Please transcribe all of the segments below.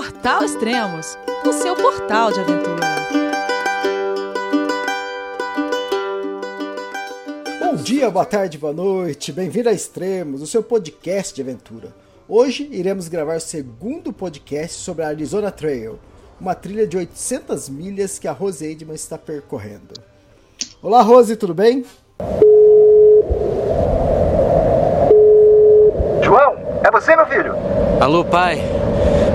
Portal Extremos, o seu portal de aventura. Bom dia, boa tarde, boa noite, bem-vindo a Extremos, o seu podcast de aventura. Hoje iremos gravar o segundo podcast sobre a Arizona Trail, uma trilha de 800 milhas que a Rose Edman está percorrendo. Olá, Rose, tudo bem? João, é você, meu filho? Alô, pai.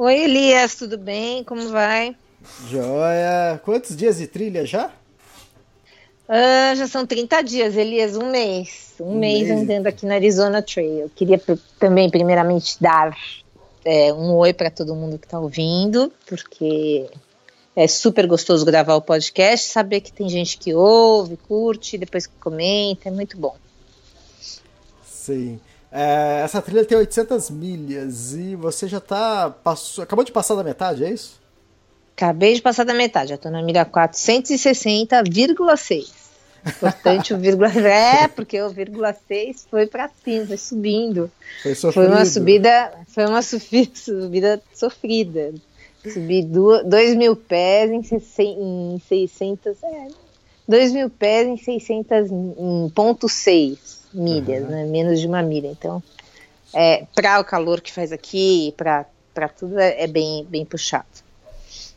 Oi, Elias, tudo bem? Como vai? Joia! Quantos dias de trilha já? Ah, já são 30 dias, Elias, um mês. Um, um mês, mês, andando aqui na Arizona Trail. Eu queria também, primeiramente, dar é, um oi para todo mundo que está ouvindo, porque é super gostoso gravar o podcast, saber que tem gente que ouve, curte, depois que comenta, é muito bom. Sim. É, essa trilha tem 800 milhas e você já tá. Passou, acabou de passar da metade, é isso? Acabei de passar da metade, já estou na milha 460,6. Importante o vírgula. É, porque o vírgula 6 foi para cima, foi subindo. Foi, foi uma subida, foi uma subida sofrida. Subi 2 mil pés em, em 600. É, 2 mil pés em 600. em ponto 6 milhas, uhum. né? Menos de uma milha. Então, é, para o calor que faz aqui, para tudo, é, é bem, bem puxado.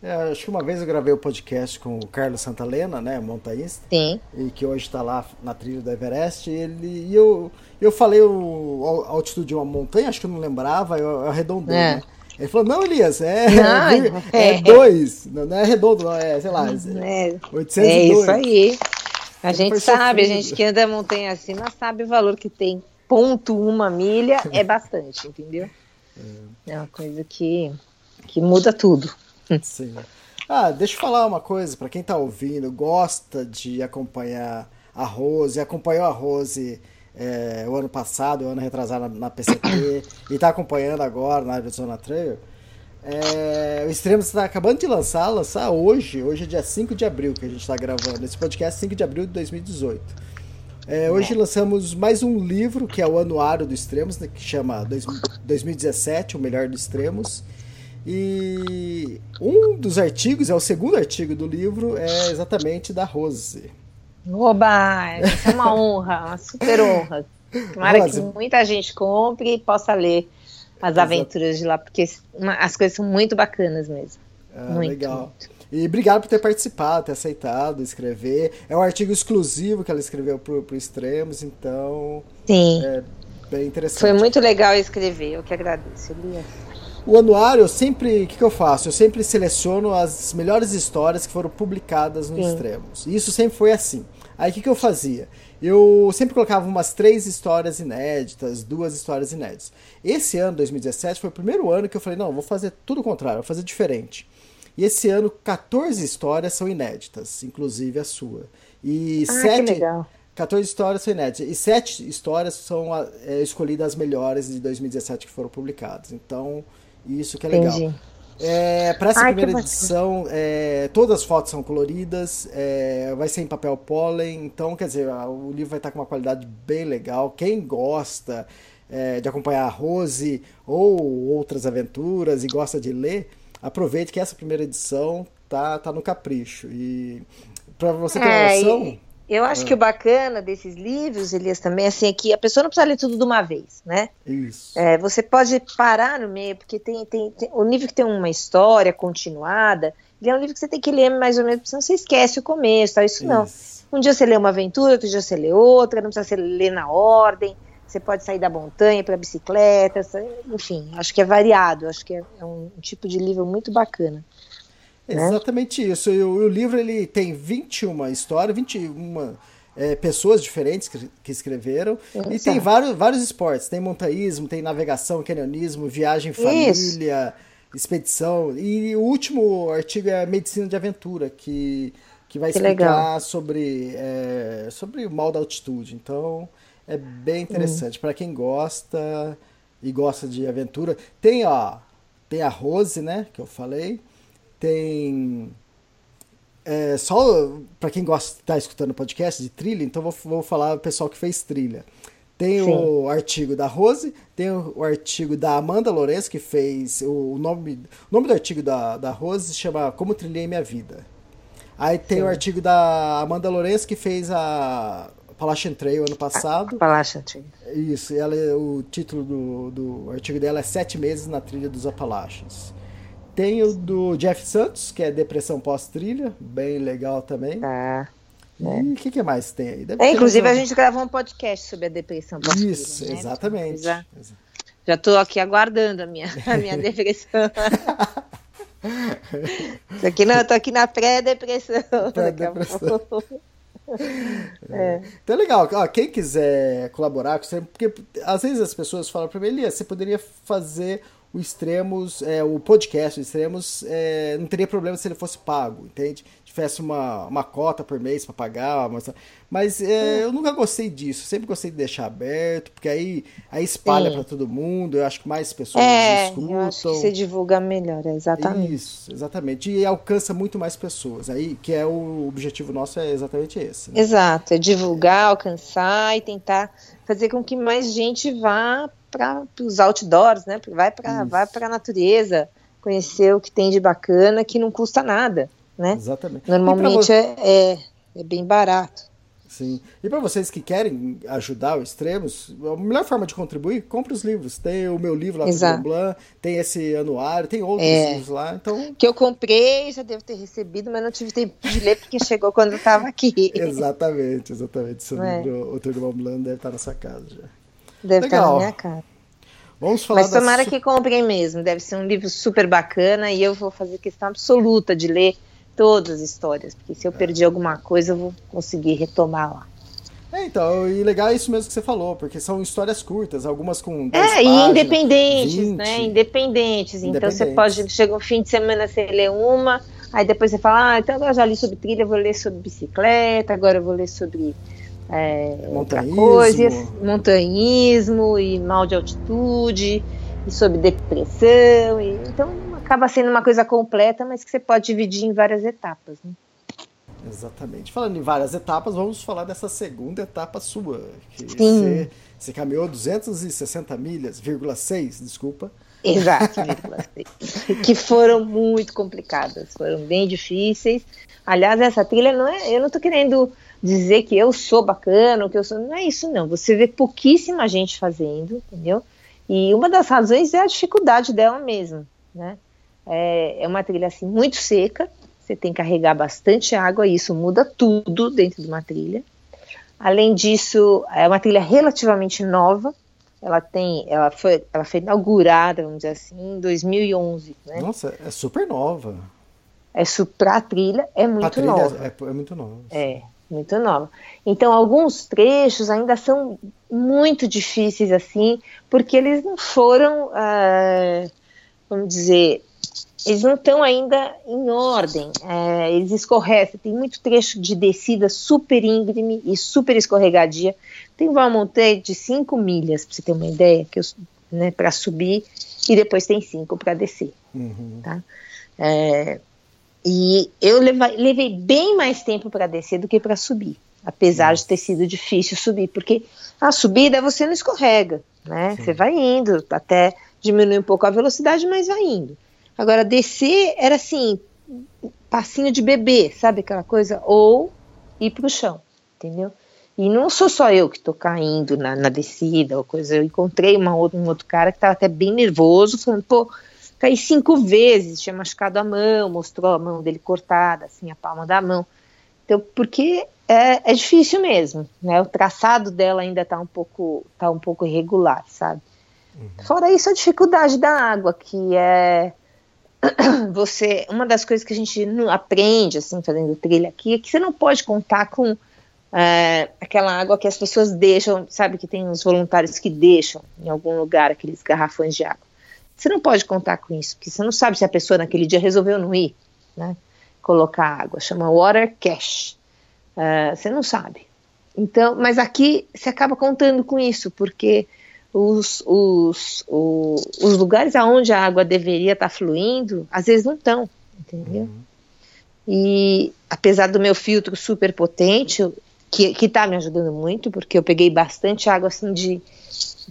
É, acho que uma vez eu gravei o um podcast com o Carlos Santalena, né, montaísta, Sim. e que hoje está lá na trilha do Everest. E, ele, e eu, eu falei o, a altitude de uma montanha, acho que eu não lembrava, eu, eu arredondei, é. né? Ele falou, não, Elias, é, não, é, é dois, não, não, é redondo, não, é, sei lá, é, 802. É isso aí. A gente sabe, sofrido. a gente que anda montanha acima sabe o valor que tem. Ponto uma milha é bastante, entendeu? É. é uma coisa que, que muda tudo. Sim. Ah, deixa eu falar uma coisa, para quem tá ouvindo, gosta de acompanhar a Rose, acompanhou a Rose é, o ano passado, o ano retrasado na, na PCT, e tá acompanhando agora na Arizona Trail, é, o Extremos está acabando de lançar, lançar hoje, hoje é dia 5 de abril que a gente está gravando, esse podcast é 5 de abril de 2018. É, hoje lançamos mais um livro, que é o Anuário do Extremos, né, que chama 2017, o Melhor do Extremos, e um dos artigos, é o segundo artigo do livro, é exatamente da Rose. Oba! Isso é uma honra, uma super honra. Tomara Rose. que muita gente compre e possa ler as aventuras de lá, porque as coisas são muito bacanas mesmo. Ah, muito, legal. Muito. E obrigado por ter participado, ter aceitado, escrever. É um artigo exclusivo que ela escreveu pro, pro Extremos, então. Sim. É bem interessante. Foi muito legal escrever, eu que agradeço, Elias. O anuário, eu sempre. O que, que, eu faço? Eu sempre seleciono as melhores histórias que foram publicadas no Sim. Extremos. E isso sempre foi assim. Aí o que, que eu fazia? Eu sempre colocava umas três histórias inéditas, duas histórias inéditas. Esse ano, 2017, foi o primeiro ano que eu falei: não, vou fazer tudo o contrário, vou fazer diferente. E esse ano, 14 histórias são inéditas, inclusive a sua. E ah, sete. Que legal. 14 histórias são inéditas. E sete histórias são é, escolhidas as melhores de 2017 que foram publicadas. Então, isso que é legal. Entendi. É, para essa Ai, primeira edição, é, todas as fotos são coloridas, é, vai ser em papel pólen, então, quer dizer, o livro vai estar com uma qualidade bem legal. Quem gosta é, de acompanhar a Rose ou outras aventuras e gosta de ler, aproveite que essa primeira edição tá, tá no capricho. E para você ter é, noção. E eu acho ah. que o bacana desses livros, Elias, também, assim, é que a pessoa não precisa ler tudo de uma vez, né? Isso. É, você pode parar no meio, porque tem, tem, tem, o livro que tem uma história continuada, ele é um livro que você tem que ler mais ou menos, senão você esquece o começo, tal, isso, isso. não. Um dia você lê uma aventura, outro dia você lê outra, não precisa ler na ordem, você pode sair da montanha para bicicleta, enfim, acho que é variado, acho que é, é um tipo de livro muito bacana. Né? Exatamente isso. E o, o, livro ele tem 21 histórias, 21 é, pessoas diferentes que, que escreveram. Exato. E tem vários, vários esportes. Tem montanhismo, tem navegação, canionismo, viagem em família, expedição. E o último artigo é medicina de aventura, que, que vai Que explicar legal. sobre, é, sobre o mal da altitude. Então, é bem interessante. Para quem gosta e gosta de aventura. Tem, ó, tem a Rose, né, que eu falei. Tem é, só para quem gosta de estar escutando podcast de trilha, então vou, vou falar o pessoal que fez trilha. Tem Sim. o artigo da Rose, tem o, o artigo da Amanda Lourenço, que fez o, nome, o nome do artigo da, da Rose se chama Como Trilhei Minha Vida. Aí tem o artigo da Amanda Lourenço, que fez a Appalachian Trail ano passado. Palácio Antigo. Isso, ela, o título do, do artigo dela é Sete Meses na Trilha dos Apalaches. Tem o do Jeff Santos, que é Depressão Pós-Trilha, bem legal também. Tá. E o que, que mais tem aí? É, inclusive, a mais gente gravou um podcast sobre a depressão um- pós-trilha, Isso, né? exatamente. Já, tô aqui aguardando a minha, a minha depressão. tô aqui na, tô aqui na pré-depressão. a Pré-depressão. pouco. Então é legal, ó, quem quiser colaborar com você, porque às vezes as pessoas falam para mim, Elias, você poderia fazer o Extremos, é, o podcast o Extremos, é, não teria problema se ele fosse pago, entende? Tivesse uma, uma cota por mês para pagar, mas, mas é, eu nunca gostei disso, sempre gostei de deixar aberto, porque aí, aí espalha para todo mundo, eu acho que mais pessoas É, escutam. eu acho que você divulga melhor, é exatamente. Isso, exatamente. E alcança muito mais pessoas. Aí, que é o objetivo nosso é exatamente esse. né? Exato, é divulgar, alcançar e tentar fazer com que mais gente vá para os outdoors, né? Vai para vai para a natureza, conhecer o que tem de bacana que não custa nada, né? Exatamente. Normalmente E pra vo- é, é, é bem barato. Sim. E para vocês que querem ajudar o Extremos, a melhor forma de contribuir, compre os livros. Tem o meu livro lá do Exato. Blanc, tem esse anuário, tem outros É. livros lá. Então, Que eu comprei, já devo ter recebido, mas não tive tempo de ler porque chegou quando eu estava aqui. exatamente, exatamente. Seu É. livro, o Mont Blanc deve estar na sua casa já. Deve estar na Legal. minha cara. Vamos falar Mas tomara su- que comprem mesmo. Deve ser um livro super bacana e eu vou fazer questão absoluta de ler todas as histórias, porque se eu perdi alguma coisa, eu vou conseguir retomar lá. É, então, e legal é isso mesmo que você falou, porque são histórias curtas, algumas com 10 É, e páginas, independentes, 20. né? Independentes. Então você Independentes. pode, chega um fim de semana, você lê uma, aí depois você fala, ah, então agora eu já li sobre trilha, eu vou ler sobre bicicleta, agora eu vou ler sobre é, outra Montanhismo. coisa, e montanhismo e mal de altitude, e sobre depressão. E, então acaba sendo uma coisa completa, mas que você pode dividir em várias etapas. Né? Exatamente. Falando em várias etapas, vamos falar dessa segunda etapa sua. Que Sim. você, você caminhou 260 milhas, vírgula 6, desculpa. Exato, vírgula que foram muito complicadas, foram bem difíceis. Aliás, essa trilha não é. Eu não tô querendo dizer que eu sou bacana, que eu sou. Não é isso, não. Você vê pouquíssima gente fazendo, entendeu? E uma das razões é a dificuldade dela mesmo, né? É, é uma trilha assim muito seca, você tem que carregar bastante água e isso muda tudo dentro de uma trilha. Além disso, é uma trilha relativamente nova. Ela tem, ela foi, ela foi inaugurada, vamos dizer assim, em 2011, né? Nossa, é super nova. É su- pra trilha é A muito trilha nova. É, é muito nova. É, muito nova. Então, alguns trechos ainda são muito difíceis, assim, porque eles não foram, ah, vamos dizer, eles não estão ainda em ordem. É, eles escorregam. Tem muito trecho de descida super íngreme e super escorregadia. Tem uma montanha de 5 milhas, para você ter uma ideia, que eu, né, para subir, e depois tem 5 para descer. Uhum. Tá? É, e eu leva- levei bem mais tempo para descer do que para subir, apesar de ter sido difícil subir, porque a subida você não escorrega, né? Você vai indo, até diminui um pouco a velocidade, mas vai indo. Agora, descer era assim, passinho de bebê, sabe aquela coisa? Ou ir para o chão, entendeu? E não sou só eu que estou caindo na, na descida ou coisa. Eu encontrei uma outra, um outro cara que estava até bem nervoso, falando, pô, caí cinco vezes, tinha machucado a mão, mostrou a mão dele cortada, assim, a palma da mão. Então, porque é, é difícil mesmo, né? O traçado dela ainda está um pouco, tá um pouco irregular, sabe? Fora isso, a dificuldade da água, que é você, uma das coisas que a gente aprende assim fazendo trilha aqui é que você não pode contar com é, aquela água que as pessoas deixam, sabe que tem uns voluntários que deixam em algum lugar aqueles garrafões de água. Você não pode contar com isso, porque você não sabe se a pessoa naquele dia resolveu não ir, né? Colocar água, chama water cache. Uh, você não sabe. Então, mas aqui você acaba contando com isso, porque os, os, os, os lugares aonde a água deveria estar tá fluindo, às vezes não estão, entendeu? Uhum. E apesar do meu filtro super potente, que, que tá me ajudando muito, porque eu peguei bastante água assim de.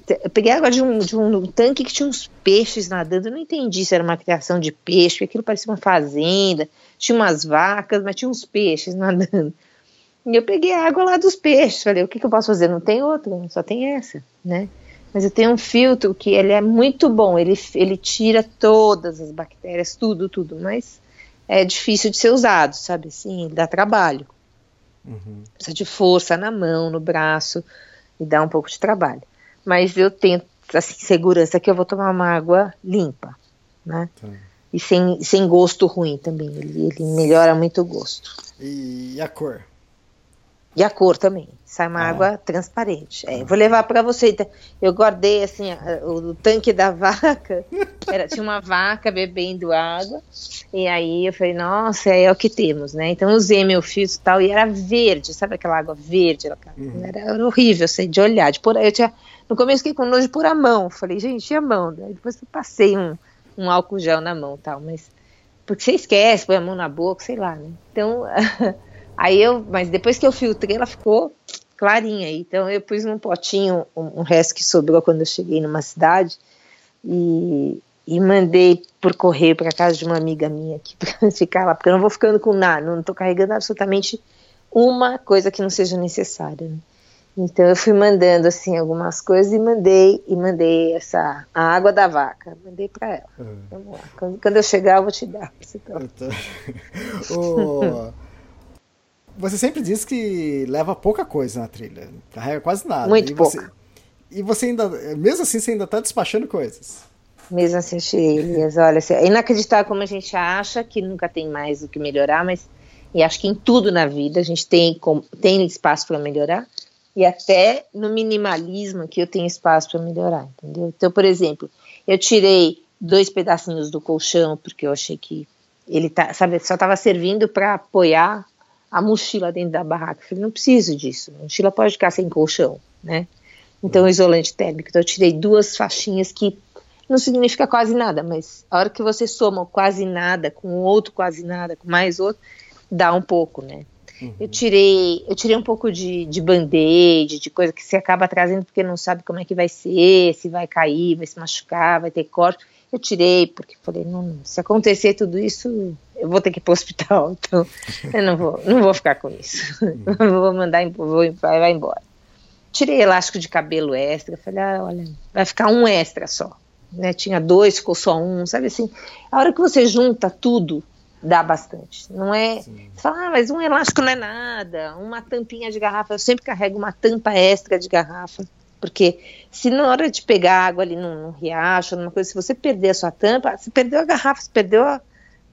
Eu peguei água de um, de um tanque que tinha uns peixes nadando. Eu não entendi se era uma criação de peixe, aquilo parecia uma fazenda, tinha umas vacas, mas tinha uns peixes nadando. E eu peguei a água lá dos peixes. Falei, o que, que eu posso fazer? Não tem outra, só tem essa, né? Mas eu tenho um filtro que ele é muito bom, ele, ele tira todas as bactérias, tudo, tudo, mas é difícil de ser usado, sabe? Assim, dá trabalho. Uhum. Precisa de força na mão, no braço, e dá um pouco de trabalho. Mas eu tenho assim, segurança que eu vou tomar uma água limpa, né? Tá. E sem, sem gosto ruim também, ele, ele melhora muito o gosto. E a cor? E a cor também. Sai uma ah. água transparente. É, vou levar para você. Então, eu guardei assim o, o tanque da vaca. Era, tinha uma vaca bebendo água. E aí eu falei, nossa, é o que temos, né? Então usei meu filtro e tal. E era verde, sabe aquela água verde? Uhum. Era, era, horrível, sei, de olhar. De por, eu tinha, no começo fiquei com nojo por a mão. Falei, gente, e a mão? Depois eu passei um, um álcool gel na mão tal. Mas porque você esquece, põe a mão na boca, sei lá, né? Então. Aí eu, mas depois que eu filtrei, ela ficou clarinha. Então eu pus num potinho um, um resto que sobrou quando eu cheguei numa cidade e, e mandei por correio para casa de uma amiga minha aqui para ficar lá, porque eu não vou ficando com nada, não estou carregando absolutamente uma coisa que não seja necessária. Né? Então eu fui mandando assim algumas coisas e mandei e mandei essa a água da vaca, mandei para ela. Uhum. Vamos lá. Quando, quando, eu chegar eu vou te dar. Você o... Você sempre diz que leva pouca coisa na trilha, carrega quase nada. Muito e pouco. Você, e você ainda, mesmo assim, você ainda está despachando coisas. Mesmo assim, Elias, olha, assim, é inacreditável como a gente acha que nunca tem mais o que melhorar, mas e acho que em tudo na vida a gente tem, tem espaço para melhorar e até no minimalismo que eu tenho espaço para melhorar, entendeu? Então, por exemplo, eu tirei dois pedacinhos do colchão porque eu achei que ele tá, sabe, só estava servindo para apoiar a mochila dentro da barraca. Eu falei, não preciso disso. A mochila pode ficar sem colchão, né? Então, isolante térmico. Então, eu tirei duas faixinhas que não significa quase nada, mas a hora que você soma quase nada com outro quase nada, com mais outro, dá um pouco, né? Uhum. Eu tirei, eu tirei um pouco de, de band-aid, de coisa que você acaba trazendo porque não sabe como é que vai ser, se vai cair, vai se machucar, vai ter corte. Eu tirei, porque falei, não, se acontecer tudo isso, eu vou ter que ir para o hospital, então eu não vou, não vou ficar com isso. vou mandar, vou, vai embora. Tirei elástico de cabelo extra, falei, ah, olha, vai ficar um extra só. Né? Tinha dois, ficou só um, sabe assim? A hora que você junta tudo, dá bastante. Não é. Sim. Você fala, ah, mas um elástico não é nada, uma tampinha de garrafa, eu sempre carrego uma tampa extra de garrafa porque se na hora de pegar água ali num, num riacho, numa coisa, se você perder a sua tampa, você perdeu a garrafa, você perdeu, a,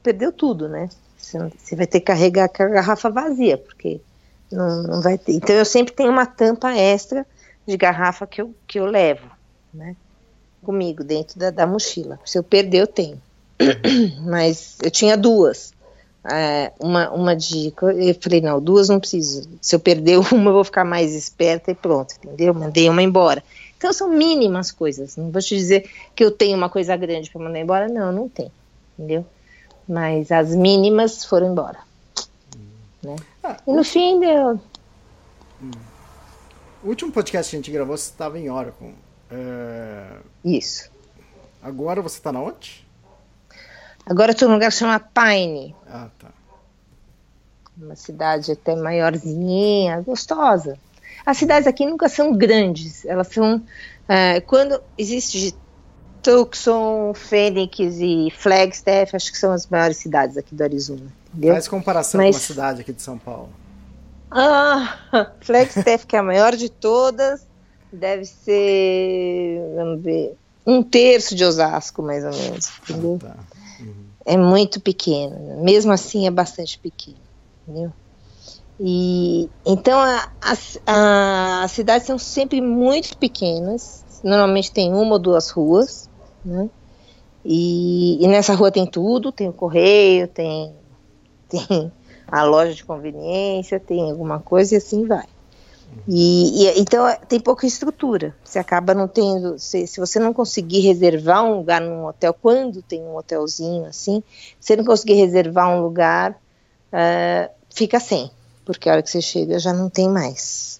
perdeu tudo, né? Você, você, vai ter que carregar a garrafa vazia, porque não, não vai ter. Então eu sempre tenho uma tampa extra de garrafa que eu, que eu levo, né? Comigo, dentro da, da mochila. Se eu perder, eu tenho. Mas eu tinha duas é, uma, uma dica. Eu falei, não, duas não preciso. Se eu perder uma, eu vou ficar mais esperta e pronto, entendeu? Mandei uma embora. Então são mínimas coisas. Não vou te dizer que eu tenho uma coisa grande para mandar embora, não, não tem, entendeu? Mas as mínimas foram embora. Né? Ah, e no fim deu. O último podcast que a gente gravou, você estava em Oracle. É... Isso. Agora você está na onde? Agora estou num lugar que chama Pine. Ah, tá. Uma cidade até maiorzinha, gostosa. As cidades aqui nunca são grandes, elas são. É, quando existe Tucson, Phoenix e Flagstaff, acho que são as maiores cidades aqui do Arizona. Entendeu? Faz comparação Mas, com uma cidade aqui de São Paulo. Ah, Flagstaff, que é a maior de todas, deve ser, vamos ver, um terço de Osasco, mais ou menos. Entendeu? Ah, tá é muito pequeno. Mesmo assim, é bastante pequeno. Entendeu? E então a, a, as cidades são sempre muito pequenas. Normalmente tem uma ou duas ruas, né? E, e nessa rua tem tudo, tem o correio, tem, tem a loja de conveniência, tem alguma coisa e assim vai. E, e, então tem pouca estrutura. Você acaba não tendo. Se, se, você não conseguir reservar um lugar num hotel, quando tem um hotelzinho assim, se não conseguir reservar um lugar, uh, fica sem, porque a hora que você chega já não tem mais.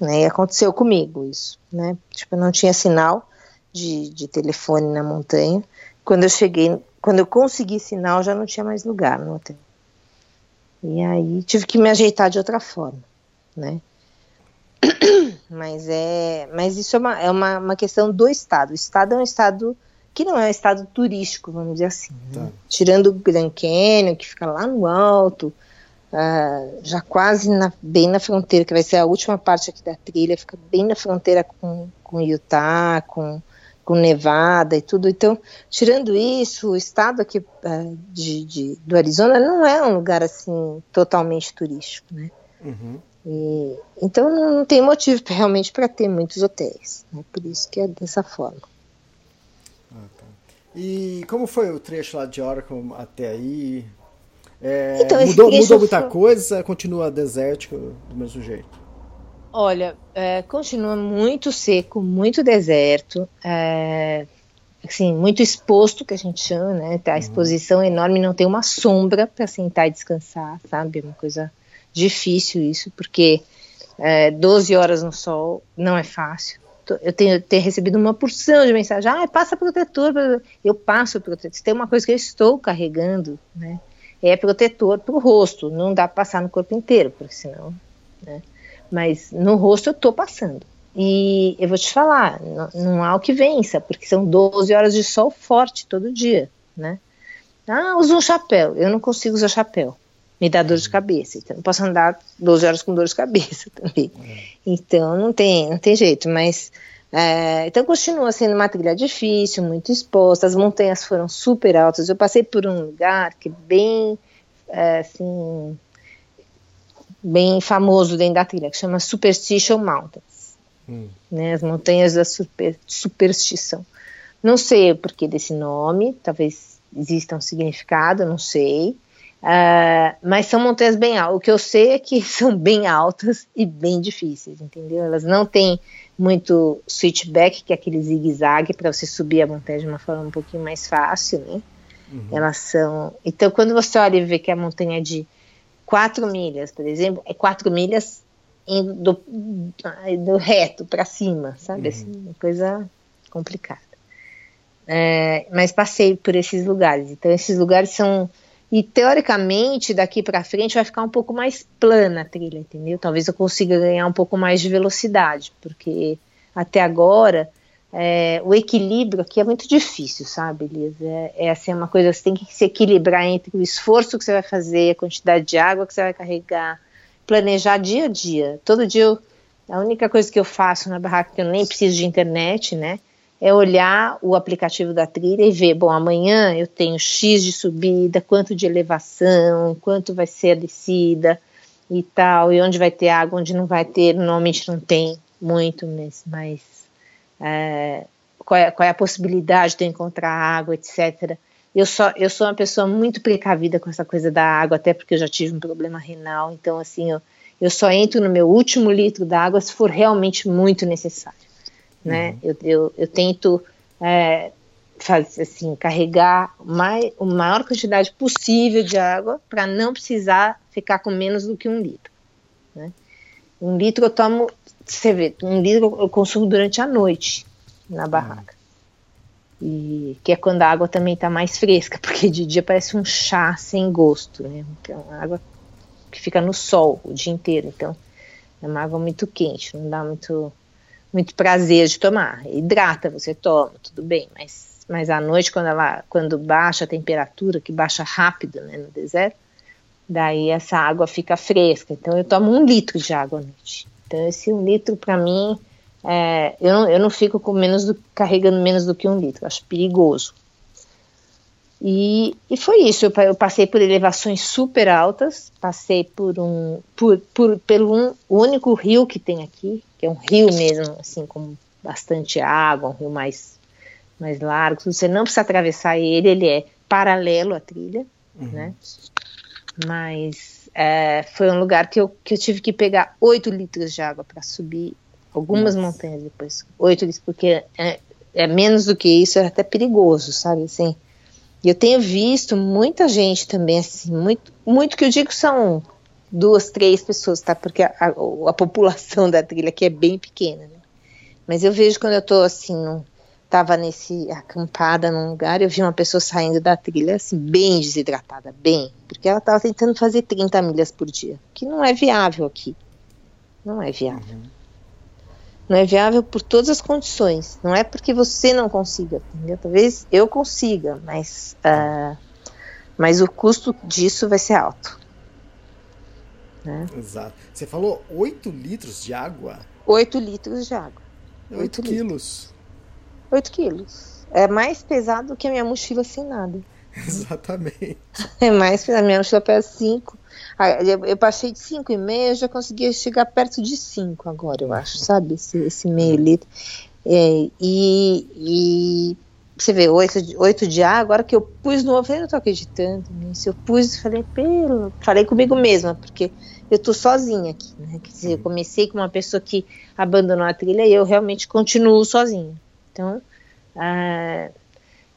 Né? E aconteceu comigo isso, né? Tipo, não tinha sinal de, de telefone na montanha. Quando eu cheguei, quando eu consegui sinal, já não tinha mais lugar no hotel. E aí tive que me ajeitar de outra forma, né? Mas é, mas isso é uma, é uma, uma questão do estado. O estado é um estado que não é um estado turístico, vamos dizer assim. Né? Tá. Tirando o Grand Canyon, que fica lá no alto, uh, já quase na, bem na fronteira, que vai ser a última parte aqui da trilha, fica bem na fronteira com, com Utah, com, com Nevada e tudo. Então, tirando isso, o estado aqui uh, de, de, do Arizona não é um lugar assim totalmente turístico, né? Uhum. E, então não tem motivo realmente para ter muitos hotéis, né? por isso que é dessa forma. Ah, tá. E como foi o trecho lá de Oracle até aí? É, então, mudou, mudou muita foi... coisa? Continua desértico do mesmo jeito? Olha, é, continua muito seco, muito deserto, é, assim, muito exposto, que a gente chama, né? Tá, a uhum. exposição enorme, não tem uma sombra para sentar e descansar, sabe? Uma coisa difícil isso, porque é, 12 horas no sol não é fácil. Eu tenho, tenho recebido uma porção de mensagem, ah, passa protetor, eu passo protetor. Se tem uma coisa que eu estou carregando, né, é protetor para o rosto, não dá para passar no corpo inteiro, porque senão, né, mas no rosto eu estou passando. E eu vou te falar, não, não há o que vença, porque são 12 horas de sol forte todo dia, né. Ah, usa um chapéu. Eu não consigo usar chapéu me dá dor de cabeça. Então, posso andar 12 horas com dor de cabeça também. Então, não tem, não tem jeito, mas. É, então, continua sendo uma trilha difícil, muito exposta. As montanhas foram super altas. Eu passei por um lugar que é bem, é, assim, bem famoso dentro da trilha, que chama Superstition Mountains. Hum. Né, as montanhas da super, superstição. Não sei o porquê desse nome, talvez exista um significado, não sei. Uh, mas são montanhas bem altas. O que eu sei é que são bem altas e bem difíceis, entendeu? Elas não têm muito switchback, que é aquele zigue-zague para você subir a montanha de uma forma um pouquinho mais fácil, né? Uhum. Elas são. Então, quando você olha e vê que a montanha é de 4 milhas, por exemplo, é 4 milhas indo do, do reto para cima, sabe? Uhum. Assim, uma coisa complicada. É, mas passei por esses lugares. Então, esses lugares são e teoricamente, daqui para frente vai ficar um pouco mais plana a trilha, entendeu? Talvez eu consiga ganhar um pouco mais de velocidade, porque até agora é, o equilíbrio aqui é muito difícil, sabe, Elisa? É, é assim uma coisa, você tem que se equilibrar entre o esforço que você vai fazer, a quantidade de água que você vai carregar, planejar dia a dia. Todo dia eu, a única coisa que eu faço na barraca, que eu nem preciso de internet, né? é olhar o aplicativo da trilha e ver, bom, amanhã eu tenho X de subida, quanto de elevação, quanto vai ser a descida e tal, e onde vai ter água, onde não vai ter, normalmente não tem muito, mas, mas é, qual, é, qual, é, a possibilidade de encontrar água, etc. Eu, só, eu sou uma pessoa muito precavida com essa coisa da água, até porque eu já tive um problema renal, então assim, eu, eu só entro no meu último litro d'água se for realmente muito necessário né? Uhum. Eu, eu, eu, tento é, fazer assim, carregar mais, a maior quantidade possível de água para não precisar ficar com menos do que um litro. Né? Um litro eu tomo, você vê, um litro eu consumo durante a noite na barraca. E que é quando a água também está mais fresca, porque de dia parece um chá sem gosto, né? Então, água que fica no sol o dia inteiro, então é uma água muito quente, não dá muito muito prazer de tomar. Hidrata, você toma, tudo bem, mas, mas à noite, quando, ela, quando baixa a temperatura, que baixa rápido né, no deserto, daí essa água fica fresca. Então eu tomo um litro de água à noite. Então esse um litro para mim, é, eu, não, eu não fico com menos do, carregando menos do que um litro, acho perigoso. E, e foi isso. Eu, eu, passei por elevações super altas, passei por um, por, por pelo um, único rio que tem aqui, que é um rio mesmo, assim, com bastante água, um rio mais, mais largo. Você não precisa atravessar ele, ele é paralelo à trilha, uhum. né? Mas é, foi um lugar que eu, que eu tive que pegar 8 litros de água para subir algumas Nossa. montanhas depois. 8 litros, porque é, é menos do que isso, é até perigoso, sabe? Assim, e eu tenho visto muita gente também, assim, muito, muito que eu digo são duas, três pessoas, tá? Porque a, a, a população da trilha aqui é bem pequena, né? Mas eu vejo quando eu tô assim, no, tava nesse acampada num lugar, eu vi uma pessoa saindo da trilha assim, bem desidratada, bem, porque ela tava tentando fazer 30 milhas por dia, que não é viável aqui. Não é viável. Uhum não é viável por todas as condições. Não é porque você não consiga, entendeu? Talvez eu consiga, mas, uh, mas o custo disso vai ser alto. Né? Exato. Você falou 8 litros de água? 8 litros de água. 8, 8 quilos. 8 quilos. É mais pesado que a minha mochila sem nada. Exatamente. É mais pesado. A minha mochila pesa 5. Ah, eu passei de 5,5, já consegui chegar perto de 5 agora, eu acho, sabe? Esse, esse meio litro. É, e, e, você vê, 8, 8 de ar, agora que eu pus no ovo, eu não tô acreditando nisso. Eu pus e falei, pelo. Falei comigo mesma, porque eu tô sozinha aqui, né? Quer dizer, eu comecei com uma pessoa que abandonou a trilha e eu realmente continuo sozinha. Então, ah,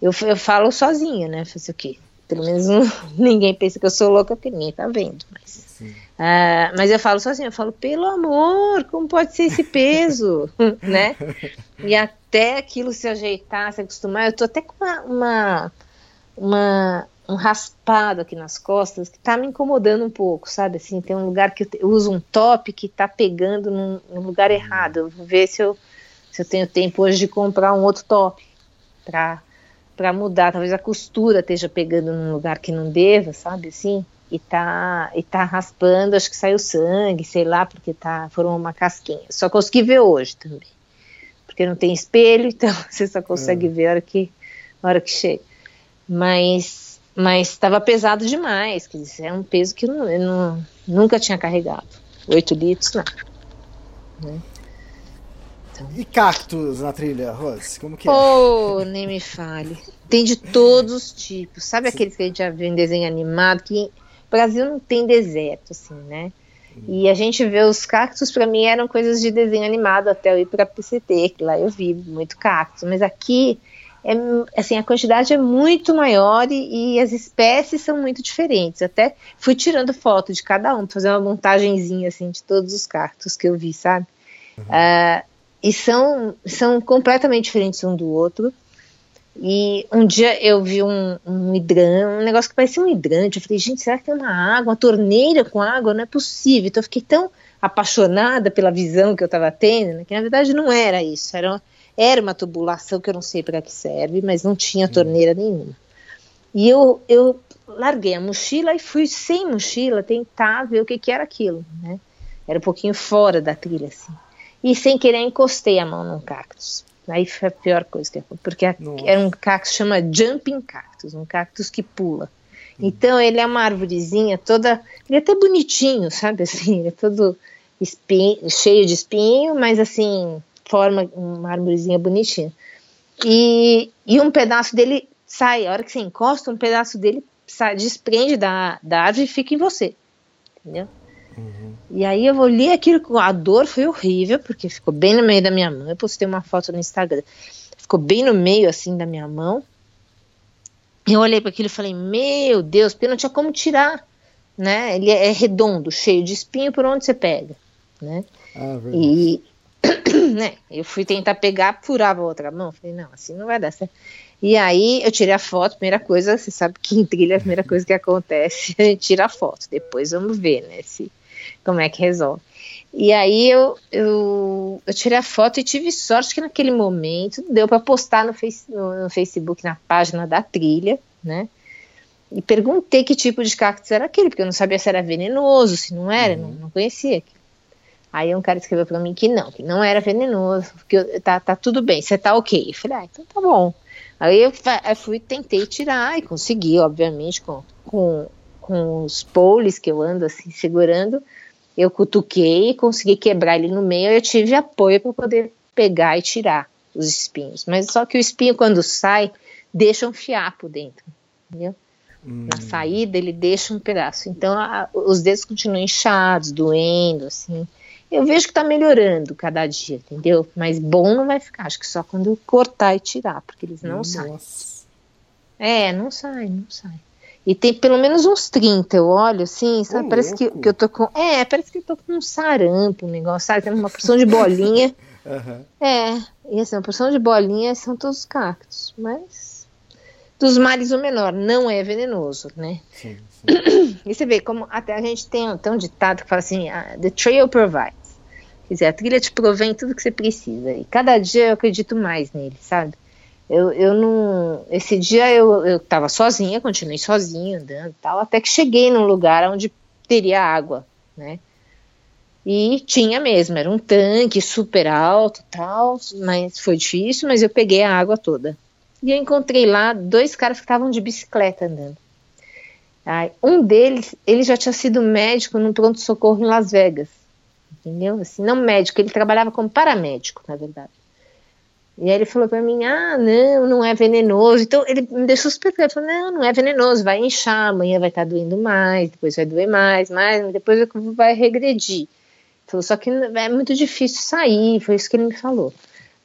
eu, eu falo sozinha, né? Fazer o quê? Pelo menos não, ninguém pensa que eu sou louca, porque ninguém tá vendo. Mas, uh, mas eu falo sozinha, eu falo, pelo amor, como pode ser esse peso? né? E até aquilo se ajeitar, se acostumar, eu tô até com uma, uma, uma um raspado aqui nas costas que tá me incomodando um pouco, sabe? Assim, tem um lugar que eu uso um top que tá pegando num, num lugar errado. Eu vou ver se eu, se eu tenho tempo hoje de comprar um outro top para para mudar, talvez a costura esteja pegando num lugar que não deva, sabe assim? E tá, e tá raspando, acho que saiu sangue, sei lá, porque tá, foram uma casquinha. Só consegui ver hoje também. Porque não tem espelho, então você só consegue é. ver a hora que, a hora que chega. Mas mas estava pesado demais, quer dizer, é um peso que eu, não, eu não, nunca tinha carregado. 8 litros, não. Né? Então. E cactos na trilha, Rose? Como que é? Oh, nem me fale. Tem de todos os tipos. Sabe Sim. aqueles que a gente já viu em desenho animado? Que o Brasil não tem deserto, assim, né? E a gente vê os cactos, para mim, eram coisas de desenho animado até eu ir para PCT, que lá eu vi muito cacto. Mas aqui, é, assim, a quantidade é muito maior e, e, as espécies são muito diferentes. Até fui tirando foto de cada um, fazer uma montagenzinha, assim, de todos os cactos que eu vi, sabe? Uhum. Uh, e são, são completamente diferentes um do outro. E um dia eu vi um, um hidrante, um negócio que parecia um hidrante. Eu falei, gente, será que tem uma água, uma torneira com água? Não é possível. Então eu fiquei tão apaixonada pela visão que eu estava tendo, né, que na verdade não era isso. Era uma, era uma tubulação que eu não sei para que serve, mas não tinha torneira nenhuma. E eu, eu larguei a mochila e fui sem mochila tentar ver o que, que era aquilo, né? Era um pouquinho fora da trilha, assim e sem querer encostei a mão num cactus. Aí foi a pior coisa porque era um cactus chama jumping cactus, um cactus que pula. Então ele é uma árvorezinha toda, ele é até bonitinho, sabe assim, ele é todo espinho, cheio de espinho, mas assim forma uma árvorezinha bonitinha. E, e um pedaço dele sai, a hora que você encosta, um pedaço dele sai, desprende da, da árvore e fica em você, entendeu? Uhum. E aí eu olhei aquilo, a dor foi horrível, porque ficou bem no meio da minha mão. Eu postei uma foto no Instagram. Ficou bem no meio, assim, da minha mão. Eu olhei para aquilo e falei, meu Deus, porque não tinha como tirar, né? Ele é redondo, cheio de espinho, por onde você pega, né? Ah, e, né, eu fui tentar pegar, furava a outra mão. Falei, não, assim não vai dar certo. E aí eu tirei a foto, primeira coisa, você sabe que em trilha a primeira coisa que acontece, a gente tira a foto, depois vamos ver, né, se como é que resolve. E aí eu, eu, eu tirei a foto e tive sorte que naquele momento deu para postar no, face, no, no, Facebook, na página da trilha, né? E perguntei que tipo de cactus era aquele, porque eu não sabia se era venenoso, se não era, uhum. não, não conhecia. Aí um cara escreveu para mim que não, que não era venenoso, que eu, tá, tá tudo bem, você tá ok. Eu falei, ah, então tá bom. Aí eu, eu fui, tentei tirar e consegui, obviamente, com, com, com os poles que eu ando assim segurando. Eu cutuquei e consegui quebrar ele no meio. Eu tive apoio para poder pegar e tirar os espinhos. Mas só que o espinho, quando sai, deixa um fiapo dentro, entendeu? Hum. Na saída, ele deixa um pedaço. Então, a, os dedos continuam inchados, doendo, assim. Eu vejo que está melhorando cada dia, entendeu? Mas bom não vai ficar. Acho que só quando cortar e tirar, porque eles não Nossa. saem. É, não sai, não sai. E tem pelo menos uns 30, eu olho assim, sabe? parece que, que, eu tô com. É, parece que eu tô com um sarampo, um negócio, sabe? Tem uma porção de bolinha. uhum. É, e assim, uma porção de bolinhas são todos cactos. Mas dos males o menor, não é venenoso, né? Sim, sim. E você vê como até a gente tem, tem um ditado que fala assim: ah, The trail provides. Quer dizer, a trilha te provém tudo que você precisa. E cada dia eu acredito mais nele, sabe? Eu, eu não. Esse dia eu, eu tava sozinha, continuei sozinha andando e tal, até que cheguei num lugar onde teria água, né? E tinha mesmo, era um tanque super alto tal, mas foi difícil, mas eu peguei a água toda. E eu encontrei lá dois caras que estavam de bicicleta andando. Aí, um deles, ele já tinha sido médico no pronto-socorro em Las Vegas, entendeu? Assim, não médico, ele trabalhava como paramédico, na verdade. E aí ele falou para mim, ah, não, não é venenoso. Então ele me deixou super ele falou, não, não é venenoso, vai inchar, amanhã vai estar tá doendo mais, depois vai doer mais, mais, depois vai regredir. Falou, só que é muito difícil sair, foi isso que ele me falou.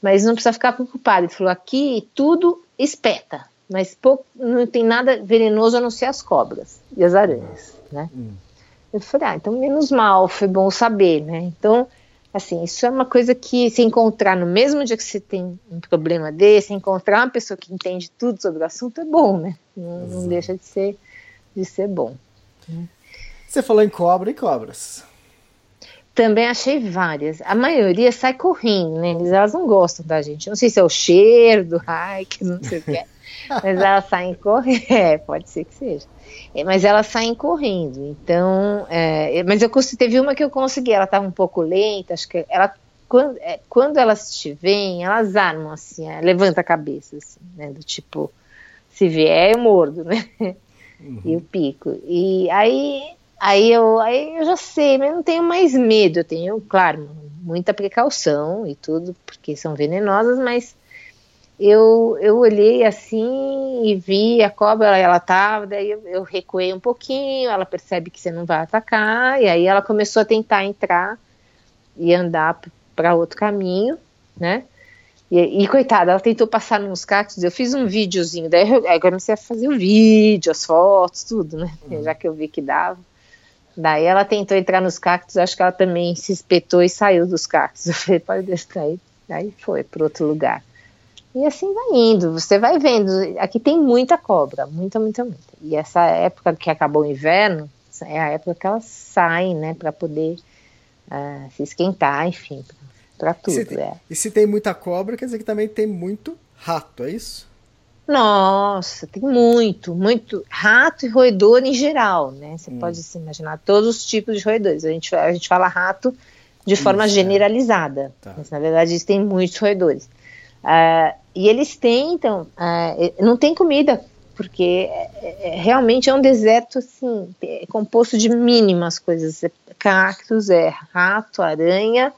Mas não precisa ficar preocupado. Ele falou, aqui tudo espeta, mas pouco, não tem nada venenoso a não ser as cobras e as aranhas, né? Hum. Eu falei, ah, então menos mal, foi bom saber, né? Então, Assim, isso é uma coisa que se encontrar no mesmo dia que você tem um problema desse, encontrar uma pessoa que entende tudo sobre o assunto é bom, né? Não, não deixa de ser, de ser bom. Você falou em cobra e cobras. Também achei várias. A maioria sai correndo, né? Elas não gostam da gente. Não sei se é o cheiro do que não sei o que. É. Mas elas saem correndo. É, pode ser que seja. É, mas elas saem correndo. Então, é, mas eu teve uma que eu consegui, ela estava um pouco lenta, acho que ela quando, é, quando elas te veem, elas armam assim, é, levanta a cabeça, assim, né? Do tipo, se vier, eu mordo, né? Uhum. E o pico. E aí, aí, eu, aí eu já sei, mas não tenho mais medo. Eu tenho, claro, muita precaução e tudo, porque são venenosas, mas eu, eu olhei assim e vi a cobra, ela tava, daí eu, eu recuei um pouquinho, ela percebe que você não vai atacar, e aí ela começou a tentar entrar e andar para outro caminho, né? E, e, coitada, ela tentou passar nos cactos, eu fiz um videozinho, daí eu, eu comecei a fazer o um vídeo, as fotos, tudo, né? Uhum. Já que eu vi que dava. Daí ela tentou entrar nos cactos, acho que ela também se espetou e saiu dos cactos. Eu falei, pode deixar aí. Aí foi para outro lugar. E assim vai indo, você vai vendo. Aqui tem muita cobra, muita, muita, muita. E essa época que acabou o inverno, é a época que elas saem, né, para poder uh, se esquentar, enfim, para tudo. E se, é. e se tem muita cobra, quer dizer que também tem muito rato, é isso? Nossa, tem muito, muito rato e roedor em geral, né? Você hum. pode se imaginar todos os tipos de roedores. A gente, a gente fala rato de forma isso, é. generalizada, é. tá. mas na verdade existem muitos roedores. Uh, e eles tentam, uh, não tem comida, porque é, é, realmente é um deserto assim, é composto de mínimas coisas, é cactos, é rato, aranha